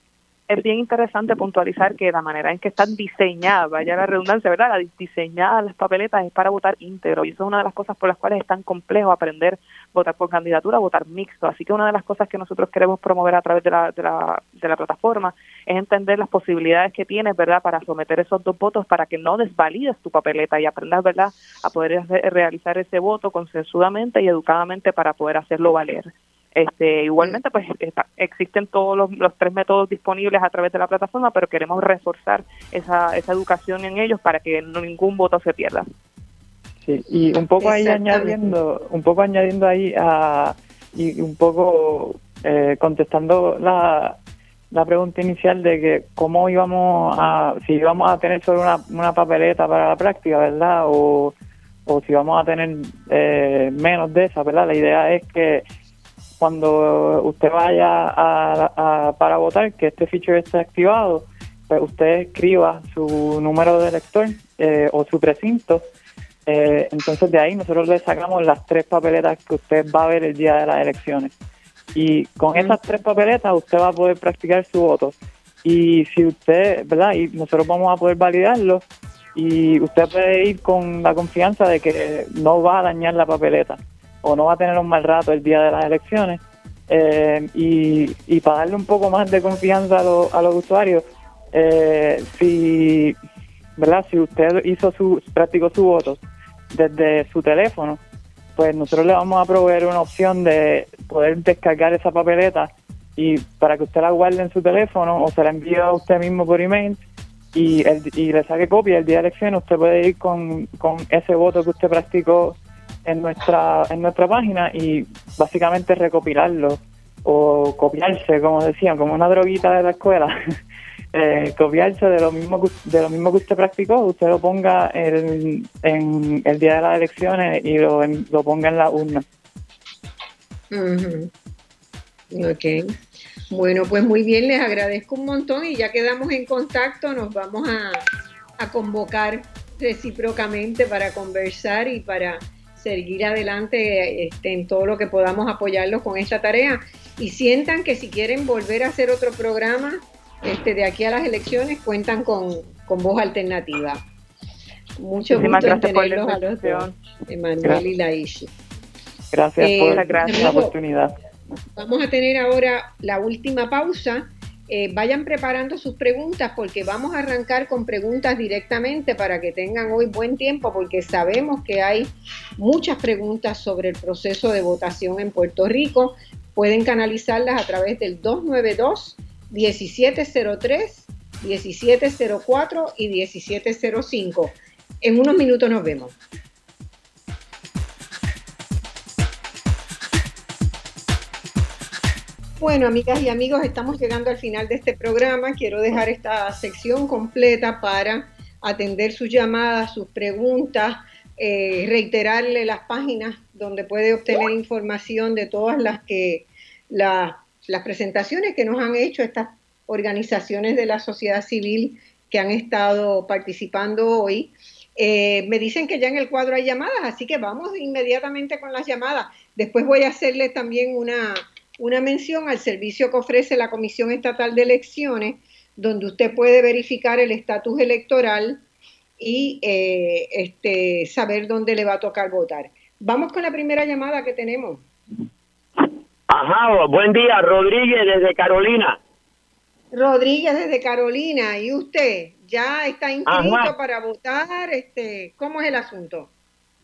[SPEAKER 5] es bien interesante puntualizar que la manera en que están diseñadas, vaya la redundancia, ¿verdad? La diseñadas las papeletas es para votar íntegro y eso es una de las cosas por las cuales es tan complejo aprender votar por candidatura, votar mixto. Así que una de las cosas que nosotros queremos promover a través de la, de la, de la plataforma es entender las posibilidades que tienes, ¿verdad?, para someter esos dos votos para que no desvalides tu papeleta y aprendas, ¿verdad?, a poder realizar ese voto consensudamente y educadamente para poder hacerlo valer. Este, igualmente, pues existen todos los, tres métodos disponibles a través de la plataforma, pero queremos reforzar esa, esa educación en ellos para que ningún voto se pierda.
[SPEAKER 6] Sí, y un poco ahí añadiendo, un poco añadiendo ahí a, y un poco eh, contestando la, la pregunta inicial de que cómo íbamos a, si íbamos a tener solo una, una papeleta para la práctica, ¿verdad? O, o si vamos a tener eh, menos de esa, ¿verdad? La idea es que cuando usted vaya a, para votar, que este feature esté activado, pues usted escriba su número de elector eh, o su precinto. Eh, entonces de ahí nosotros le sacamos las tres papeletas que usted va a ver el día de las elecciones. Y con esas tres papeletas usted va a poder practicar su voto. Y si usted, ¿verdad? Y nosotros vamos a poder validarlo y usted puede ir con la confianza de que no va a dañar la papeleta o no va a tener un mal rato el día de las elecciones. Eh, y, para darle un poco más de confianza a, los usuarios, eh, si, ¿verdad? si usted hizo su, practicó su voto desde su teléfono, pues nosotros le vamos a proveer una opción de poder descargar esa papeleta y para que usted la guarde en su teléfono o se la envíe a usted mismo por email y, y le saque copia el día de elección, usted puede ir con, con ese voto que usted practicó en nuestra, en nuestra página y básicamente recopilarlo o copiarse, como decían, como una droguita de la escuela. eh, copiarse de lo mismo que, de lo mismo que usted practicó, usted lo ponga en, el día de las elecciones y lo, lo ponga en la urna.
[SPEAKER 2] Ok. Bueno, pues muy bien, les agradezco un montón y ya quedamos en contacto, nos vamos a, a convocar recíprocamente para conversar y para seguir adelante este, en todo lo que podamos apoyarlos con esta tarea y sientan que si quieren volver a hacer otro programa este, de aquí a las elecciones cuentan con, voz alternativa. Mucho gusto en tenerlos a los dos, Emanuel y Laishi.
[SPEAKER 6] Gracias por eh, la oportunidad.
[SPEAKER 2] Vamos a tener ahora la última pausa eh, vayan preparando sus preguntas porque vamos a arrancar con preguntas directamente para que tengan hoy buen tiempo porque sabemos que hay muchas preguntas sobre el proceso de votación en Puerto Rico. Pueden canalizarlas a través del 292 1703 1704 y 1705. En unos minutos nos vemos. Bueno, amigas y amigos, estamos llegando al final de este programa. Quiero dejar esta sección completa para atender sus llamadas, sus preguntas, eh, reiterarle las páginas donde puede obtener información de todas las que las presentaciones que nos han hecho estas organizaciones de la sociedad civil que han estado participando hoy. Eh, me dicen que ya en el cuadro hay llamadas, así que vamos inmediatamente con las llamadas. Después voy a hacerle también una, una mención al servicio que ofrece la Comisión Estatal de Elecciones, donde usted puede verificar el estatus electoral y eh, este, saber dónde le va a tocar votar. Vamos con la primera llamada que tenemos.
[SPEAKER 7] Ajá, buen día, Rodríguez desde Carolina.
[SPEAKER 2] Rodríguez desde Carolina, ¿y usted ya está inscrito para votar? Este, ¿Cómo es el asunto?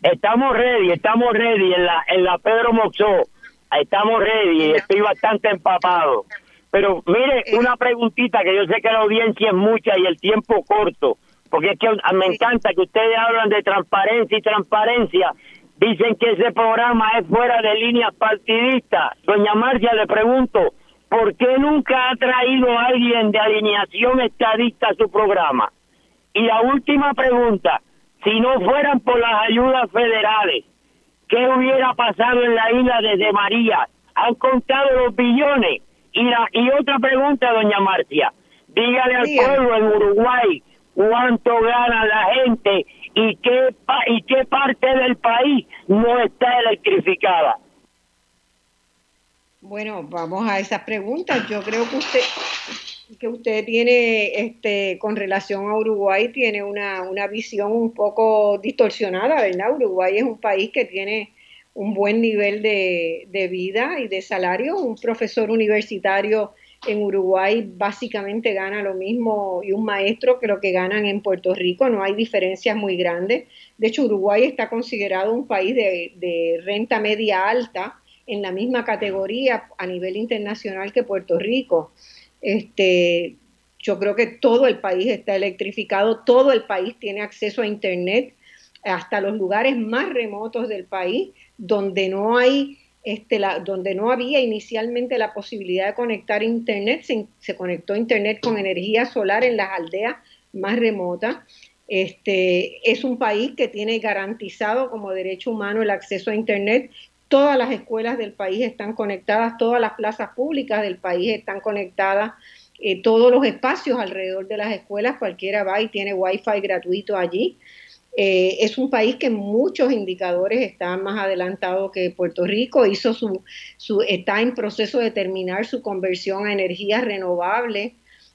[SPEAKER 7] Estamos ready, estamos ready en la, en la Pedro Moxó. Estamos ready, estoy bastante empapado. Pero mire, eh. una preguntita que yo sé que la audiencia es mucha y el tiempo corto, porque es que me encanta que ustedes hablan de transparencia y transparencia. Dicen que ese programa es fuera de líneas partidistas. Doña Marcia, le pregunto, ¿por qué nunca ha traído a alguien de alineación estadista a su programa? Y la última pregunta, si no fueran por las ayudas federales, ¿qué hubiera pasado en la isla desde María? ¿Han contado los billones? Y, la, y otra pregunta, doña Marcia, dígale al pueblo en Uruguay cuánto gana la gente y qué, y qué parte del país no está electrificada.
[SPEAKER 2] Bueno, vamos a esas preguntas. Yo creo que usted que usted tiene este con relación a Uruguay tiene una, una visión un poco distorsionada, ¿verdad? Uruguay es un país que tiene un buen nivel de, de vida y de salario. Un profesor universitario en Uruguay básicamente gana lo mismo y un maestro que lo que ganan en Puerto Rico, no hay diferencias muy grandes. De hecho, Uruguay está considerado un país de, renta media alta en la misma categoría a nivel internacional que Puerto Rico. Este, yo creo que todo el país está electrificado, todo el país tiene acceso a Internet, hasta los lugares más remotos del país, donde no hay este, donde no había inicialmente la posibilidad de conectar Internet, se, conectó Internet con energía solar en las aldeas más remotas. Este, es un país que tiene garantizado como derecho humano el acceso a Internet. Todas las escuelas del país están conectadas, todas las plazas públicas del país están conectadas, eh, todos los espacios alrededor de las escuelas, cualquiera va y tiene wifi gratuito allí. Eh, es un país que en muchos indicadores está más adelantado que Puerto Rico, hizo su, su, está en proceso de terminar su conversión a energías renovables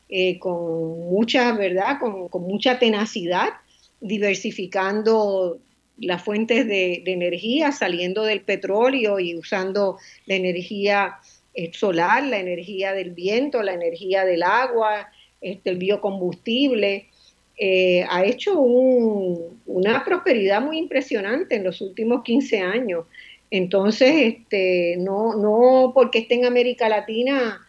[SPEAKER 2] eh, con mucha, ¿verdad? Con, mucha tenacidad, diversificando las fuentes de, energía, saliendo del petróleo y usando la energía eh, solar, la energía del viento, la energía del agua, este, el biocombustible. Eh, ha hecho una prosperidad muy impresionante en los últimos 15 años. Entonces, este, no, no porque esté en América Latina,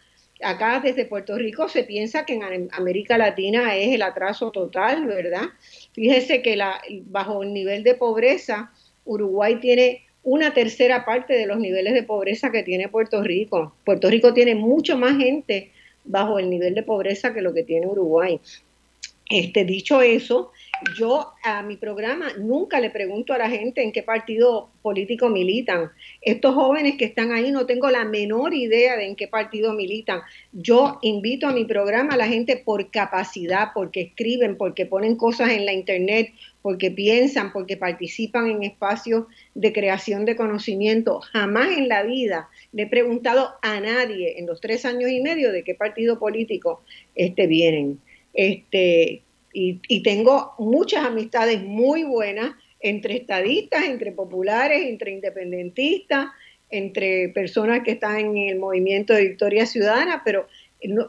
[SPEAKER 2] acá desde Puerto Rico se piensa que en América Latina es el atraso total, ¿verdad? Fíjese que la, bajo el nivel de pobreza, Uruguay tiene una tercera parte de los niveles de pobreza que tiene Puerto Rico. Puerto Rico tiene mucho más gente bajo el nivel de pobreza que lo que tiene Uruguay. Este, dicho eso, yo a mi programa nunca le pregunto a la gente en qué partido político militan. Estos jóvenes que están ahí no tengo la menor idea de en qué partido militan. Yo invito a mi programa a la gente por capacidad, porque escriben, porque ponen cosas en la internet, porque piensan, porque participan en espacios de creación de conocimiento. Jamás en la vida le he preguntado a nadie en los tres años y medio de qué partido político este, vienen. Este, y, tengo muchas amistades muy buenas entre estadistas, entre populares, entre independentistas, entre personas que están en el movimiento de Victoria Ciudadana, pero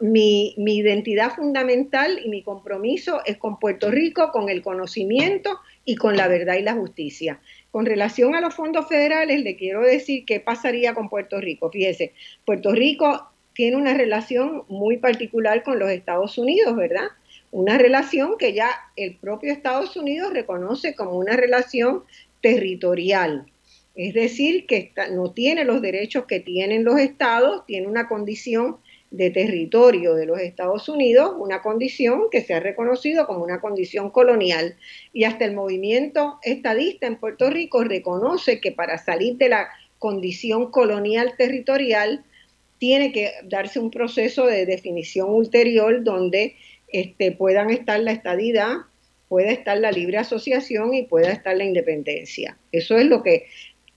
[SPEAKER 2] mi, mi, identidad fundamental y mi compromiso es con Puerto Rico, con el conocimiento y con la verdad y la justicia. Con relación a los fondos federales, le quiero decir qué pasaría con Puerto Rico. Fíjese, Puerto Rico tiene una relación muy particular con los Estados Unidos, ¿verdad? Una relación que ya el propio Estados Unidos reconoce como una relación territorial. Es decir, que no tiene los derechos que tienen los estados, tiene una condición de territorio de los Estados Unidos, una condición que se ha reconocido como una condición colonial. Y hasta el movimiento estadista en Puerto Rico reconoce que para salir de la condición colonial territorial tiene que darse un proceso de definición ulterior donde este, puedan estar la estadidad, pueda estar la libre asociación y pueda estar la independencia. Eso es lo que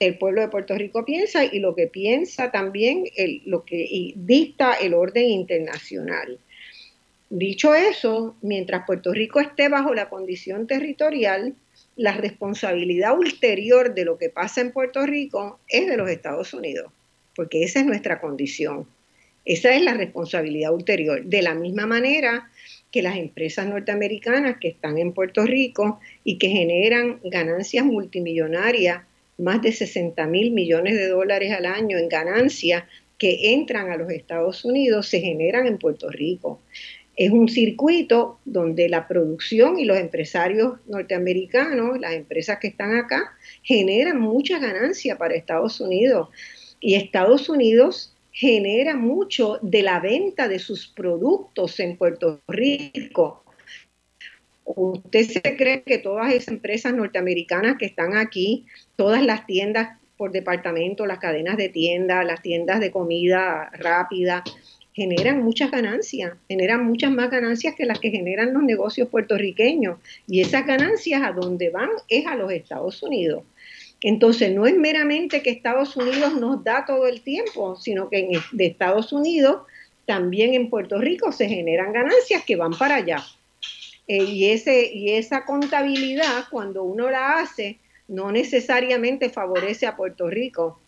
[SPEAKER 2] el pueblo de Puerto Rico piensa y lo que piensa también lo que dicta el orden internacional. Dicho eso, mientras Puerto Rico esté bajo la condición territorial, la responsabilidad ulterior de lo que pasa en Puerto Rico es de los Estados Unidos, porque esa es nuestra condición. Esa es la responsabilidad ulterior. De la misma manera que las empresas norteamericanas que están en Puerto Rico y que generan ganancias multimillonarias, más de 60 mil millones de dólares al año en ganancias que entran a los Estados Unidos, se generan en Puerto Rico. Es un circuito donde la producción y los empresarios norteamericanos, las empresas que están acá, generan mucha ganancia para Estados Unidos. Y Estados Unidos genera mucho de la venta de sus productos en Puerto Rico. ¿Usted se cree que todas esas empresas norteamericanas que están aquí, todas las tiendas por departamento, las cadenas de tiendas, las tiendas de comida rápida, generan muchas ganancias, generan muchas más ganancias que las que generan los negocios puertorriqueños. Y esas ganancias a dónde van es a los Estados Unidos. Entonces, no es meramente que Estados Unidos nos da todo el tiempo, sino que en, de Estados Unidos también en Puerto Rico se generan ganancias que van para allá. Eh, y, ese, y esa contabilidad, cuando uno la hace, no necesariamente favorece a Puerto Rico,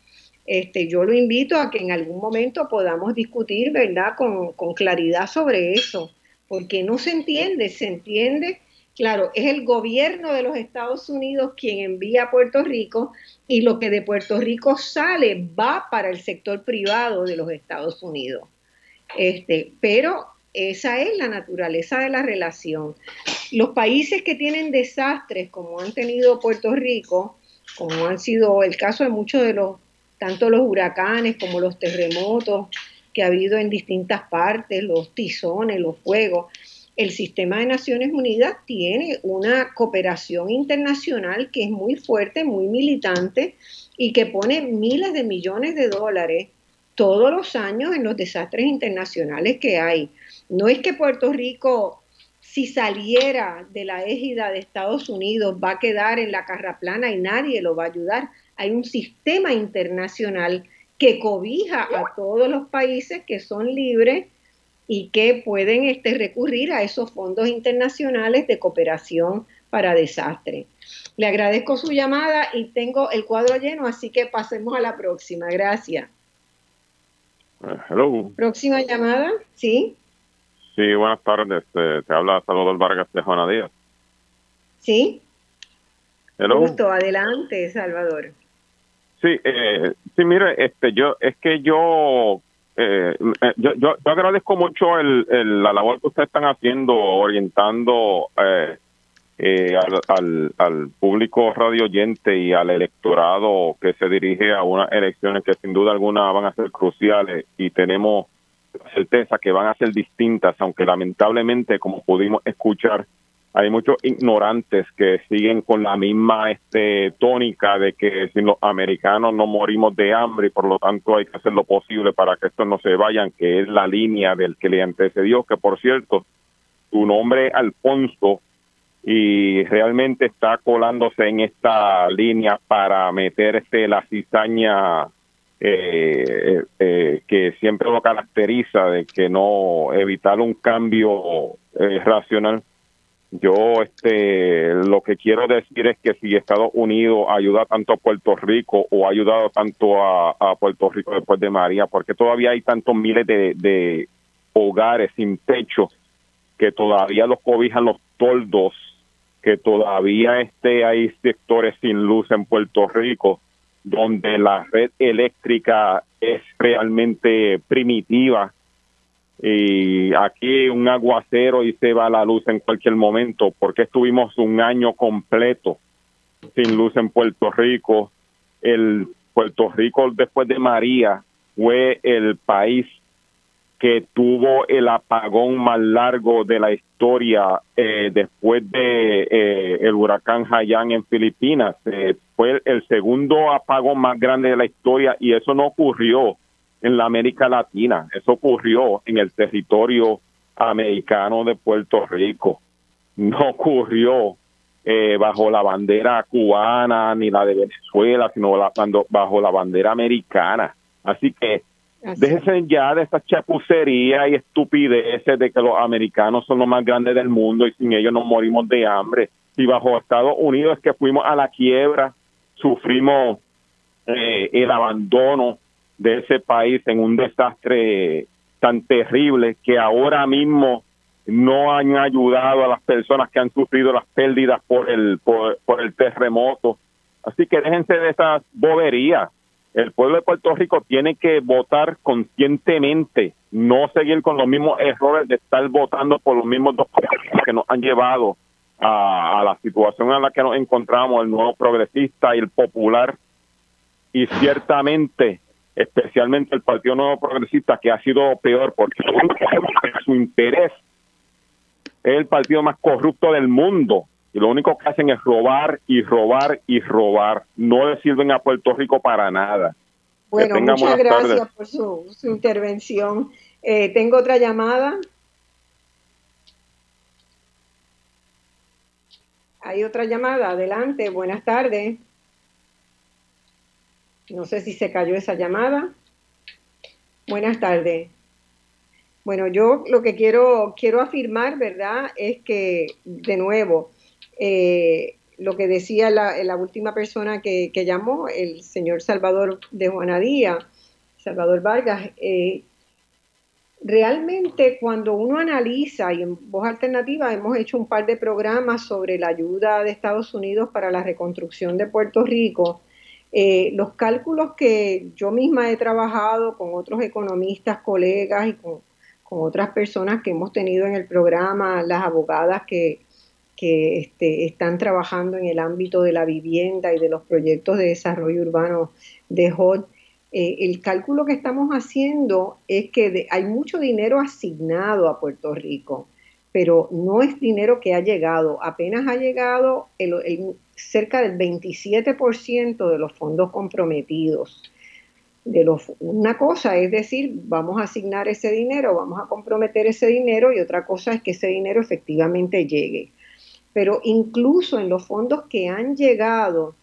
[SPEAKER 2] este, yo lo invito a que en algún momento podamos discutir, ¿verdad?, con, con claridad sobre eso, porque no se entiende, se entiende, claro, es el gobierno de los Estados Unidos quien envía a Puerto Rico y lo que de Puerto Rico sale va para el sector privado de los Estados Unidos. Este, pero esa es la naturaleza de la relación. Los países que tienen desastres, como han tenido Puerto Rico, como han sido el caso de muchos de los tanto los huracanes como los terremotos que ha habido en distintas partes, los tizones, los fuegos. El sistema de Naciones Unidas tiene una cooperación internacional que es muy fuerte, muy militante y que pone miles de millones de dólares todos los años en los desastres internacionales que hay. No es que Puerto Rico, si saliera de la égida de Estados Unidos, va a quedar en la carra plana y nadie lo va a ayudar hay un sistema internacional que cobija a todos los países que son libres y que pueden este, recurrir a esos fondos internacionales de cooperación para desastre. Le agradezco su llamada y tengo el cuadro lleno, así que pasemos a la próxima. Gracias.
[SPEAKER 8] Uh, hello.
[SPEAKER 2] Próxima llamada, ¿sí?
[SPEAKER 8] Sí, buenas tardes. Eh, te habla Salvador Vargas de Juana Díaz.
[SPEAKER 2] Sí. Hello. Gusto, adelante, Salvador.
[SPEAKER 8] Sí, eh, sí, mire, este, yo, es que yo, eh, yo, yo, agradezco mucho el, la labor que ustedes están haciendo, orientando eh, eh, al, al, público radio oyente y al electorado que se dirige a unas elecciones que sin duda alguna van a ser cruciales y tenemos certeza que van a ser distintas, aunque lamentablemente, como pudimos escuchar, hay muchos ignorantes que siguen con la misma este, tónica de que si los americanos no morimos de hambre y por lo tanto hay que hacer lo posible para que estos no se vayan, que es la línea del que le antecedió, que por cierto, su nombre es Alfonso y realmente está colándose en esta línea para meter este, la cizaña eh, eh, que siempre lo caracteriza de que no evitar un cambio eh, racional yo este lo que quiero decir es que si Estados Unidos ayuda tanto a Puerto Rico o ha ayudado tanto a, Puerto Rico después de María, porque todavía hay tantos miles de, hogares sin techo que todavía los cobijan los toldos, que todavía este hay sectores sin luz en Puerto Rico, donde la red eléctrica es realmente primitiva y aquí un aguacero y se va la luz en cualquier momento, porque estuvimos un año completo sin luz en Puerto Rico. El Puerto Rico después de María fue el país que tuvo el apagón más largo de la historia eh, después de eh, el huracán Haiyan en Filipinas. Eh, fue el segundo apagón más grande de la historia y eso no ocurrió en la América Latina. Eso ocurrió en el territorio americano de Puerto Rico. No ocurrió eh, bajo la bandera cubana ni la de Venezuela, sino bajo la bandera americana. Así que déjense ya de esta chapucería y estupideces de que los americanos son los más grandes del mundo y sin ellos nos morimos de hambre. Y bajo Estados Unidos es que fuimos a la quiebra, sufrimos eh, el abandono de ese país en un desastre tan terrible que ahora mismo no han ayudado a las personas que han sufrido las pérdidas por el por, el terremoto. Así que déjense de esas boberías. El pueblo de Puerto Rico tiene que votar conscientemente, no seguir con los mismos errores de estar votando por los mismos dos que nos han llevado a, a la situación en la que nos encontramos, el nuevo progresista y el popular. Y ciertamente especialmente el Partido Nuevo Progresista, que ha sido peor porque su interés es el partido más corrupto del mundo y lo único que hacen es robar y robar y robar. No le sirven a Puerto Rico para nada.
[SPEAKER 2] Bueno, muchas gracias por su, intervención. Eh, tengo otra llamada. Hay otra llamada. Adelante. Buenas tardes. No sé si se cayó esa llamada. Buenas tardes. Bueno, yo lo que quiero, quiero afirmar, ¿verdad? Es que, de nuevo, eh, lo que decía la, última persona que, llamó, el señor Salvador de Juanadía, Salvador Vargas, eh, realmente cuando uno analiza, y en Voz Alternativa hemos hecho un par de programas sobre la ayuda de Estados Unidos para la reconstrucción de Puerto Rico, eh, los cálculos que yo misma he trabajado con otros economistas, colegas y con, otras personas que hemos tenido en el programa, las abogadas que, este, están trabajando en el ámbito de la vivienda y de los proyectos de desarrollo urbano de HOT, eh, el cálculo que estamos haciendo es que hay mucho dinero asignado a Puerto Rico, pero no es dinero que ha llegado, apenas ha llegado el, cerca del 27% de los fondos comprometidos. De los, una cosa es decir, vamos a asignar ese dinero, vamos a comprometer ese dinero y otra cosa es que ese dinero efectivamente llegue. Pero incluso en los fondos que han llegado,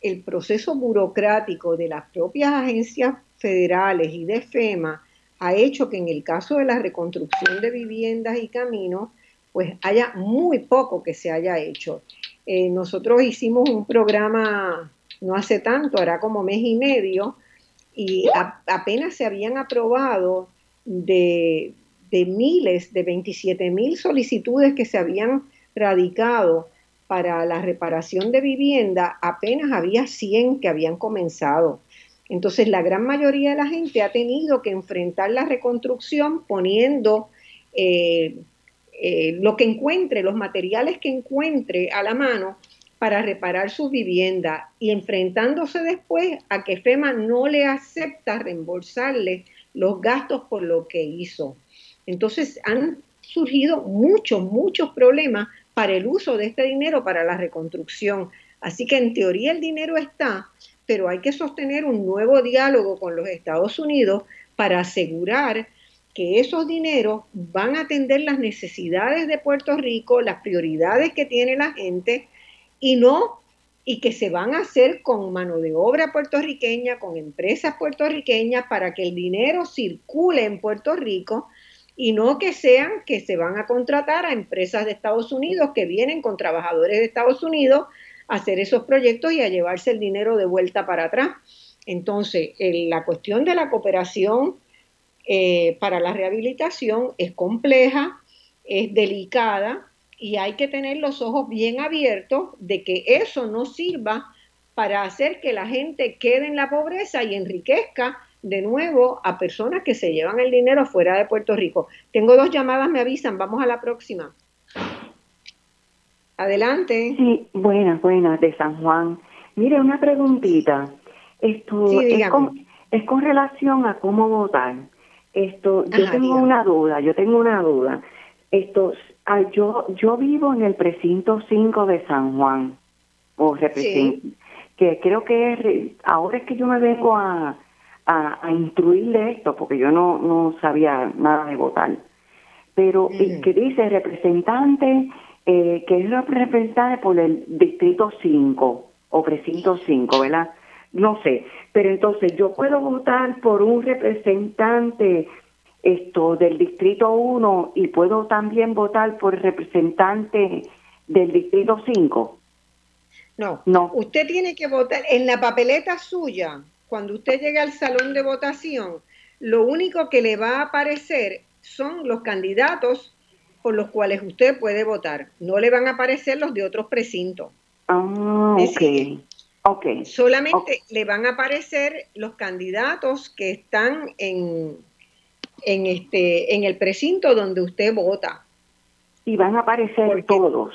[SPEAKER 2] el proceso burocrático de las propias agencias federales y de FEMA ha hecho que en el caso de la reconstrucción de viviendas y caminos, pues haya muy poco que se haya hecho. Eh, nosotros hicimos un programa no hace tanto, hará como mes y medio, y apenas se habían aprobado de, miles, de 27 mil solicitudes que se habían radicado para la reparación de vivienda, apenas había 100 que habían comenzado. Entonces, la gran mayoría de la gente ha tenido que enfrentar la reconstrucción poniendo eh, eh, lo que encuentre, los materiales que encuentre a la mano para reparar su vivienda y enfrentándose después a que FEMA no le acepta reembolsarle los gastos por lo que hizo. Entonces han surgido muchos, muchos problemas para el uso de este dinero para la reconstrucción. Así que en teoría el dinero está, pero hay que sostener un nuevo diálogo con los Estados Unidos para asegurar que esos dineros van a atender las necesidades de Puerto Rico, las prioridades que tiene la gente y no y que se van a hacer con mano de obra puertorriqueña, con empresas puertorriqueñas para que el dinero circule en Puerto Rico y no que sean que se van a contratar a empresas de Estados Unidos que vienen con trabajadores de Estados Unidos a hacer esos proyectos y a llevarse el dinero de vuelta para atrás. Entonces, la cuestión de la cooperación eh, para la rehabilitación es compleja, es delicada y hay que tener los ojos bien abiertos de que eso no sirva para hacer que la gente quede en la pobreza y enriquezca de nuevo a personas que se llevan el dinero fuera de Puerto Rico. Tengo dos llamadas, me avisan, vamos a la próxima. Adelante.
[SPEAKER 9] Sí, buenas, buenas, de San Juan. Mire, una preguntita. Esto es, con, es con relación a cómo votar. Esto, yo tengo una duda, yo tengo una duda. Esto, ah, yo, yo vivo en el precinto 5 de San Juan, o que creo que es, ahora es que yo me vengo a, a, instruirle esto, porque yo no, no sabía nada de votar. Pero que dice representante, eh, que es representante por el distrito 5 o precinto 5, ¿verdad? No sé, pero entonces yo puedo votar por un representante esto del distrito 1 y puedo también votar por representante del distrito 5.
[SPEAKER 2] No, no. Usted tiene que votar en la papeleta suya. Cuando usted llegue al salón de votación, lo único que le va a aparecer son los candidatos por los cuales usted puede votar. No le van a aparecer los de otros precintos.
[SPEAKER 9] Ah, ok. okay.
[SPEAKER 2] Solamente le van a aparecer los candidatos que están en, en, este, en el precinto donde usted vota.
[SPEAKER 9] Y van a aparecer todos.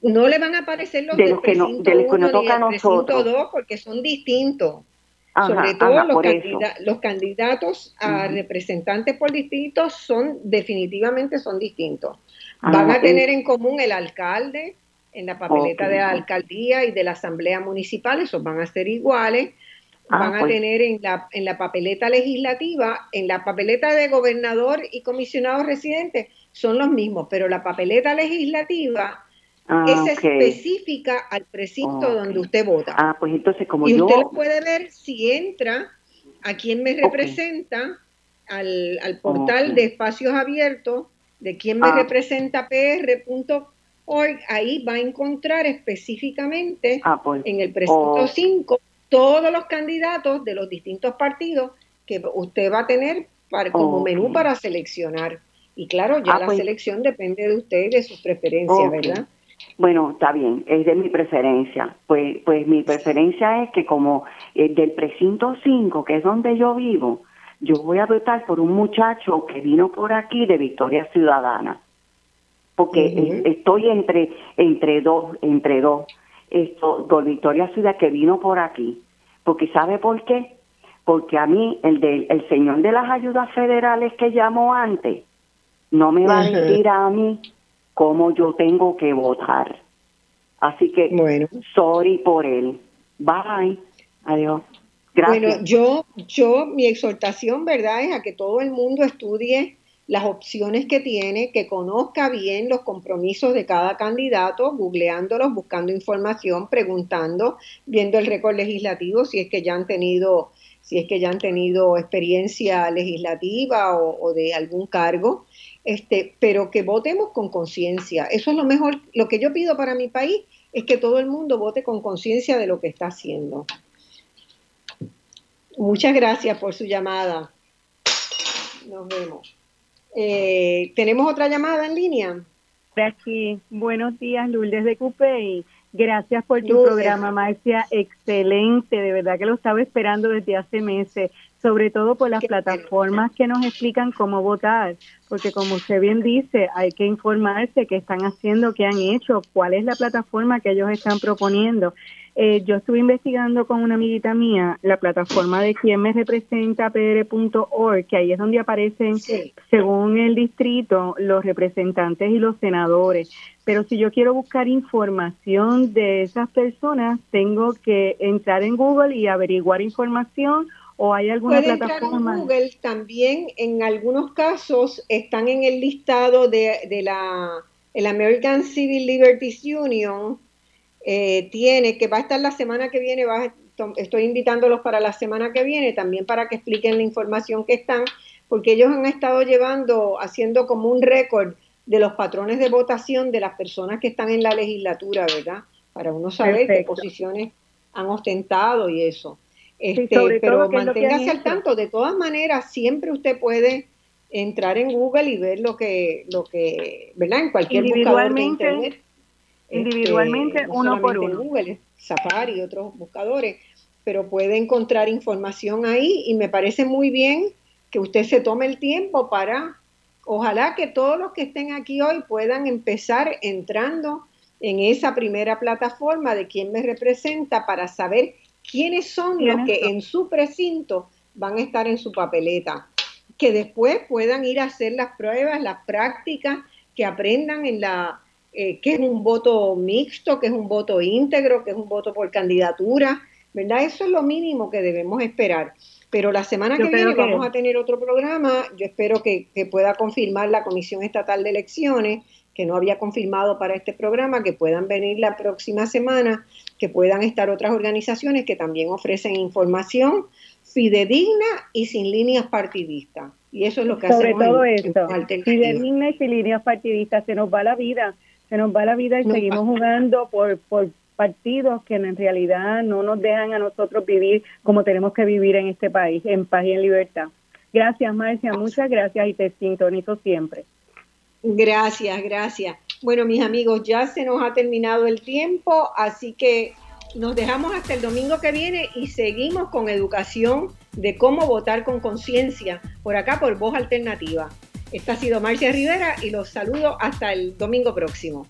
[SPEAKER 2] No le van a aparecer los
[SPEAKER 9] de los que no, de los que no toca a nosotros.
[SPEAKER 2] Dos porque son distintos. Sobre todo los, los, candidatos a representantes por distrito son definitivamente son distintos. Ah, van a tener en común el alcalde en la papeleta de la alcaldía y de la asamblea municipal, esos van a ser iguales. Ah, van a pues. tener en la, en la papeleta legislativa, en la papeleta de gobernador y comisionado residente, son los mismos, pero la papeleta legislativa ah, es específica al precinto donde usted vota.
[SPEAKER 9] Ah, pues entonces como
[SPEAKER 2] y
[SPEAKER 9] usted
[SPEAKER 2] puede ver si entra a quien me representa al, al, portal de espacios abiertos de quien me ah. representa pr.org, ahí va a encontrar específicamente pues. en el precinto 5 todos los candidatos de los distintos partidos que usted va a tener para, como menú para seleccionar. Y claro, ya ah, la pues. selección depende de usted y de sus preferencias, ¿verdad?
[SPEAKER 9] Bueno, está bien, es de mi preferencia. Pues, pues mi preferencia es que como eh, del precinto 5, que es donde yo vivo, yo voy a votar por un muchacho que vino por aquí de Victoria Ciudadana. Porque estoy entre, entre dos, entre dos esto, don Victoria Ciudad que vino por aquí. Porque ¿sabe por qué? Porque a mí, el, de, el señor de las ayudas federales que llamó antes, no me va a decir a mí cómo yo tengo que votar. Así que, bueno. sorry por él. Bye. Adiós. Gracias.
[SPEAKER 2] Bueno, yo, yo, mi exhortación, ¿verdad?, es a que todo el mundo estudie las opciones que tiene, que conozca bien los compromisos de cada candidato, googleándolos, buscando información, preguntando, viendo el récord legislativo, si es que ya han tenido, si es que ya han tenido experiencia legislativa o, de algún cargo, este, pero que votemos con conciencia. Eso es lo mejor, lo que yo pido para mi país es que todo el mundo vote con conciencia de lo que está haciendo. Muchas gracias por su llamada. Nos vemos. Eh, ¿Tenemos otra llamada en línea?
[SPEAKER 10] Aquí. Buenos días, Lourdes de Cupey. Gracias por tu programa, Marcia. Excelente, de verdad que lo estaba esperando desde hace meses, sobre todo por las plataformas que nos explican cómo votar, porque como usted bien dice, hay que informarse qué están haciendo, qué han hecho, cuál es la plataforma que ellos están proponiendo. Eh, yo estuve investigando con una amiguita mía la plataforma de quien me representa pr.org, que ahí es donde aparecen, según el distrito, los representantes y los senadores. Pero si yo quiero buscar información de esas personas, tengo que entrar en Google y averiguar información o hay alguna plataforma.
[SPEAKER 2] en Google también, en algunos casos, están en el listado de, de la el American Civil Liberties Union eh, tiene, que va a estar la semana que viene, va, estoy invitándolos para la semana que viene también para que expliquen la información que están, porque ellos han estado llevando, haciendo como un récord de los patrones de votación de las personas que están en la legislatura, ¿verdad? Para uno saber qué posiciones han ostentado y eso. Este, pero manténgase al tanto, de todas maneras, siempre usted puede entrar en Google y ver lo que, lo que, ¿verdad? En cualquier buscador de internet
[SPEAKER 10] individualmente este, uno por uno.
[SPEAKER 2] Google, Safari y otros buscadores, pero puede encontrar información ahí y me parece muy bien que usted se tome el tiempo para, ojalá que todos los que estén aquí hoy puedan empezar entrando en esa primera plataforma de quién me representa para saber quiénes son los que en su precinto van a estar en su papeleta, que después puedan ir a hacer las pruebas, las prácticas, que aprendan en la eh, qué es un voto mixto, qué es un voto íntegro, qué es un voto por candidatura, ¿verdad? Eso es lo mínimo que debemos esperar. Pero la semana que viene vamos a tener otro programa. Yo espero que, pueda confirmar la Comisión Estatal de Elecciones, que no había confirmado para este programa, que puedan venir la próxima semana, que puedan estar otras organizaciones que también ofrecen información fidedigna y sin líneas partidistas. Y eso es lo que
[SPEAKER 10] Sobre todo esto, fidedigna y sin líneas partidistas, se nos va la vida, se nos va la vida y seguimos jugando por, por partidos que en realidad no nos dejan a nosotros vivir como tenemos que vivir en este país, en paz y en libertad. Gracias, Marcia, muchas gracias y te sintonizo siempre.
[SPEAKER 2] Gracias, gracias. Bueno, mis amigos, ya se nos ha terminado el tiempo, así que nos dejamos hasta el domingo que viene y seguimos con educación de cómo votar con conciencia por acá por Voz Alternativa. Esta ha sido Marcia Rivera y los saludo hasta el domingo próximo.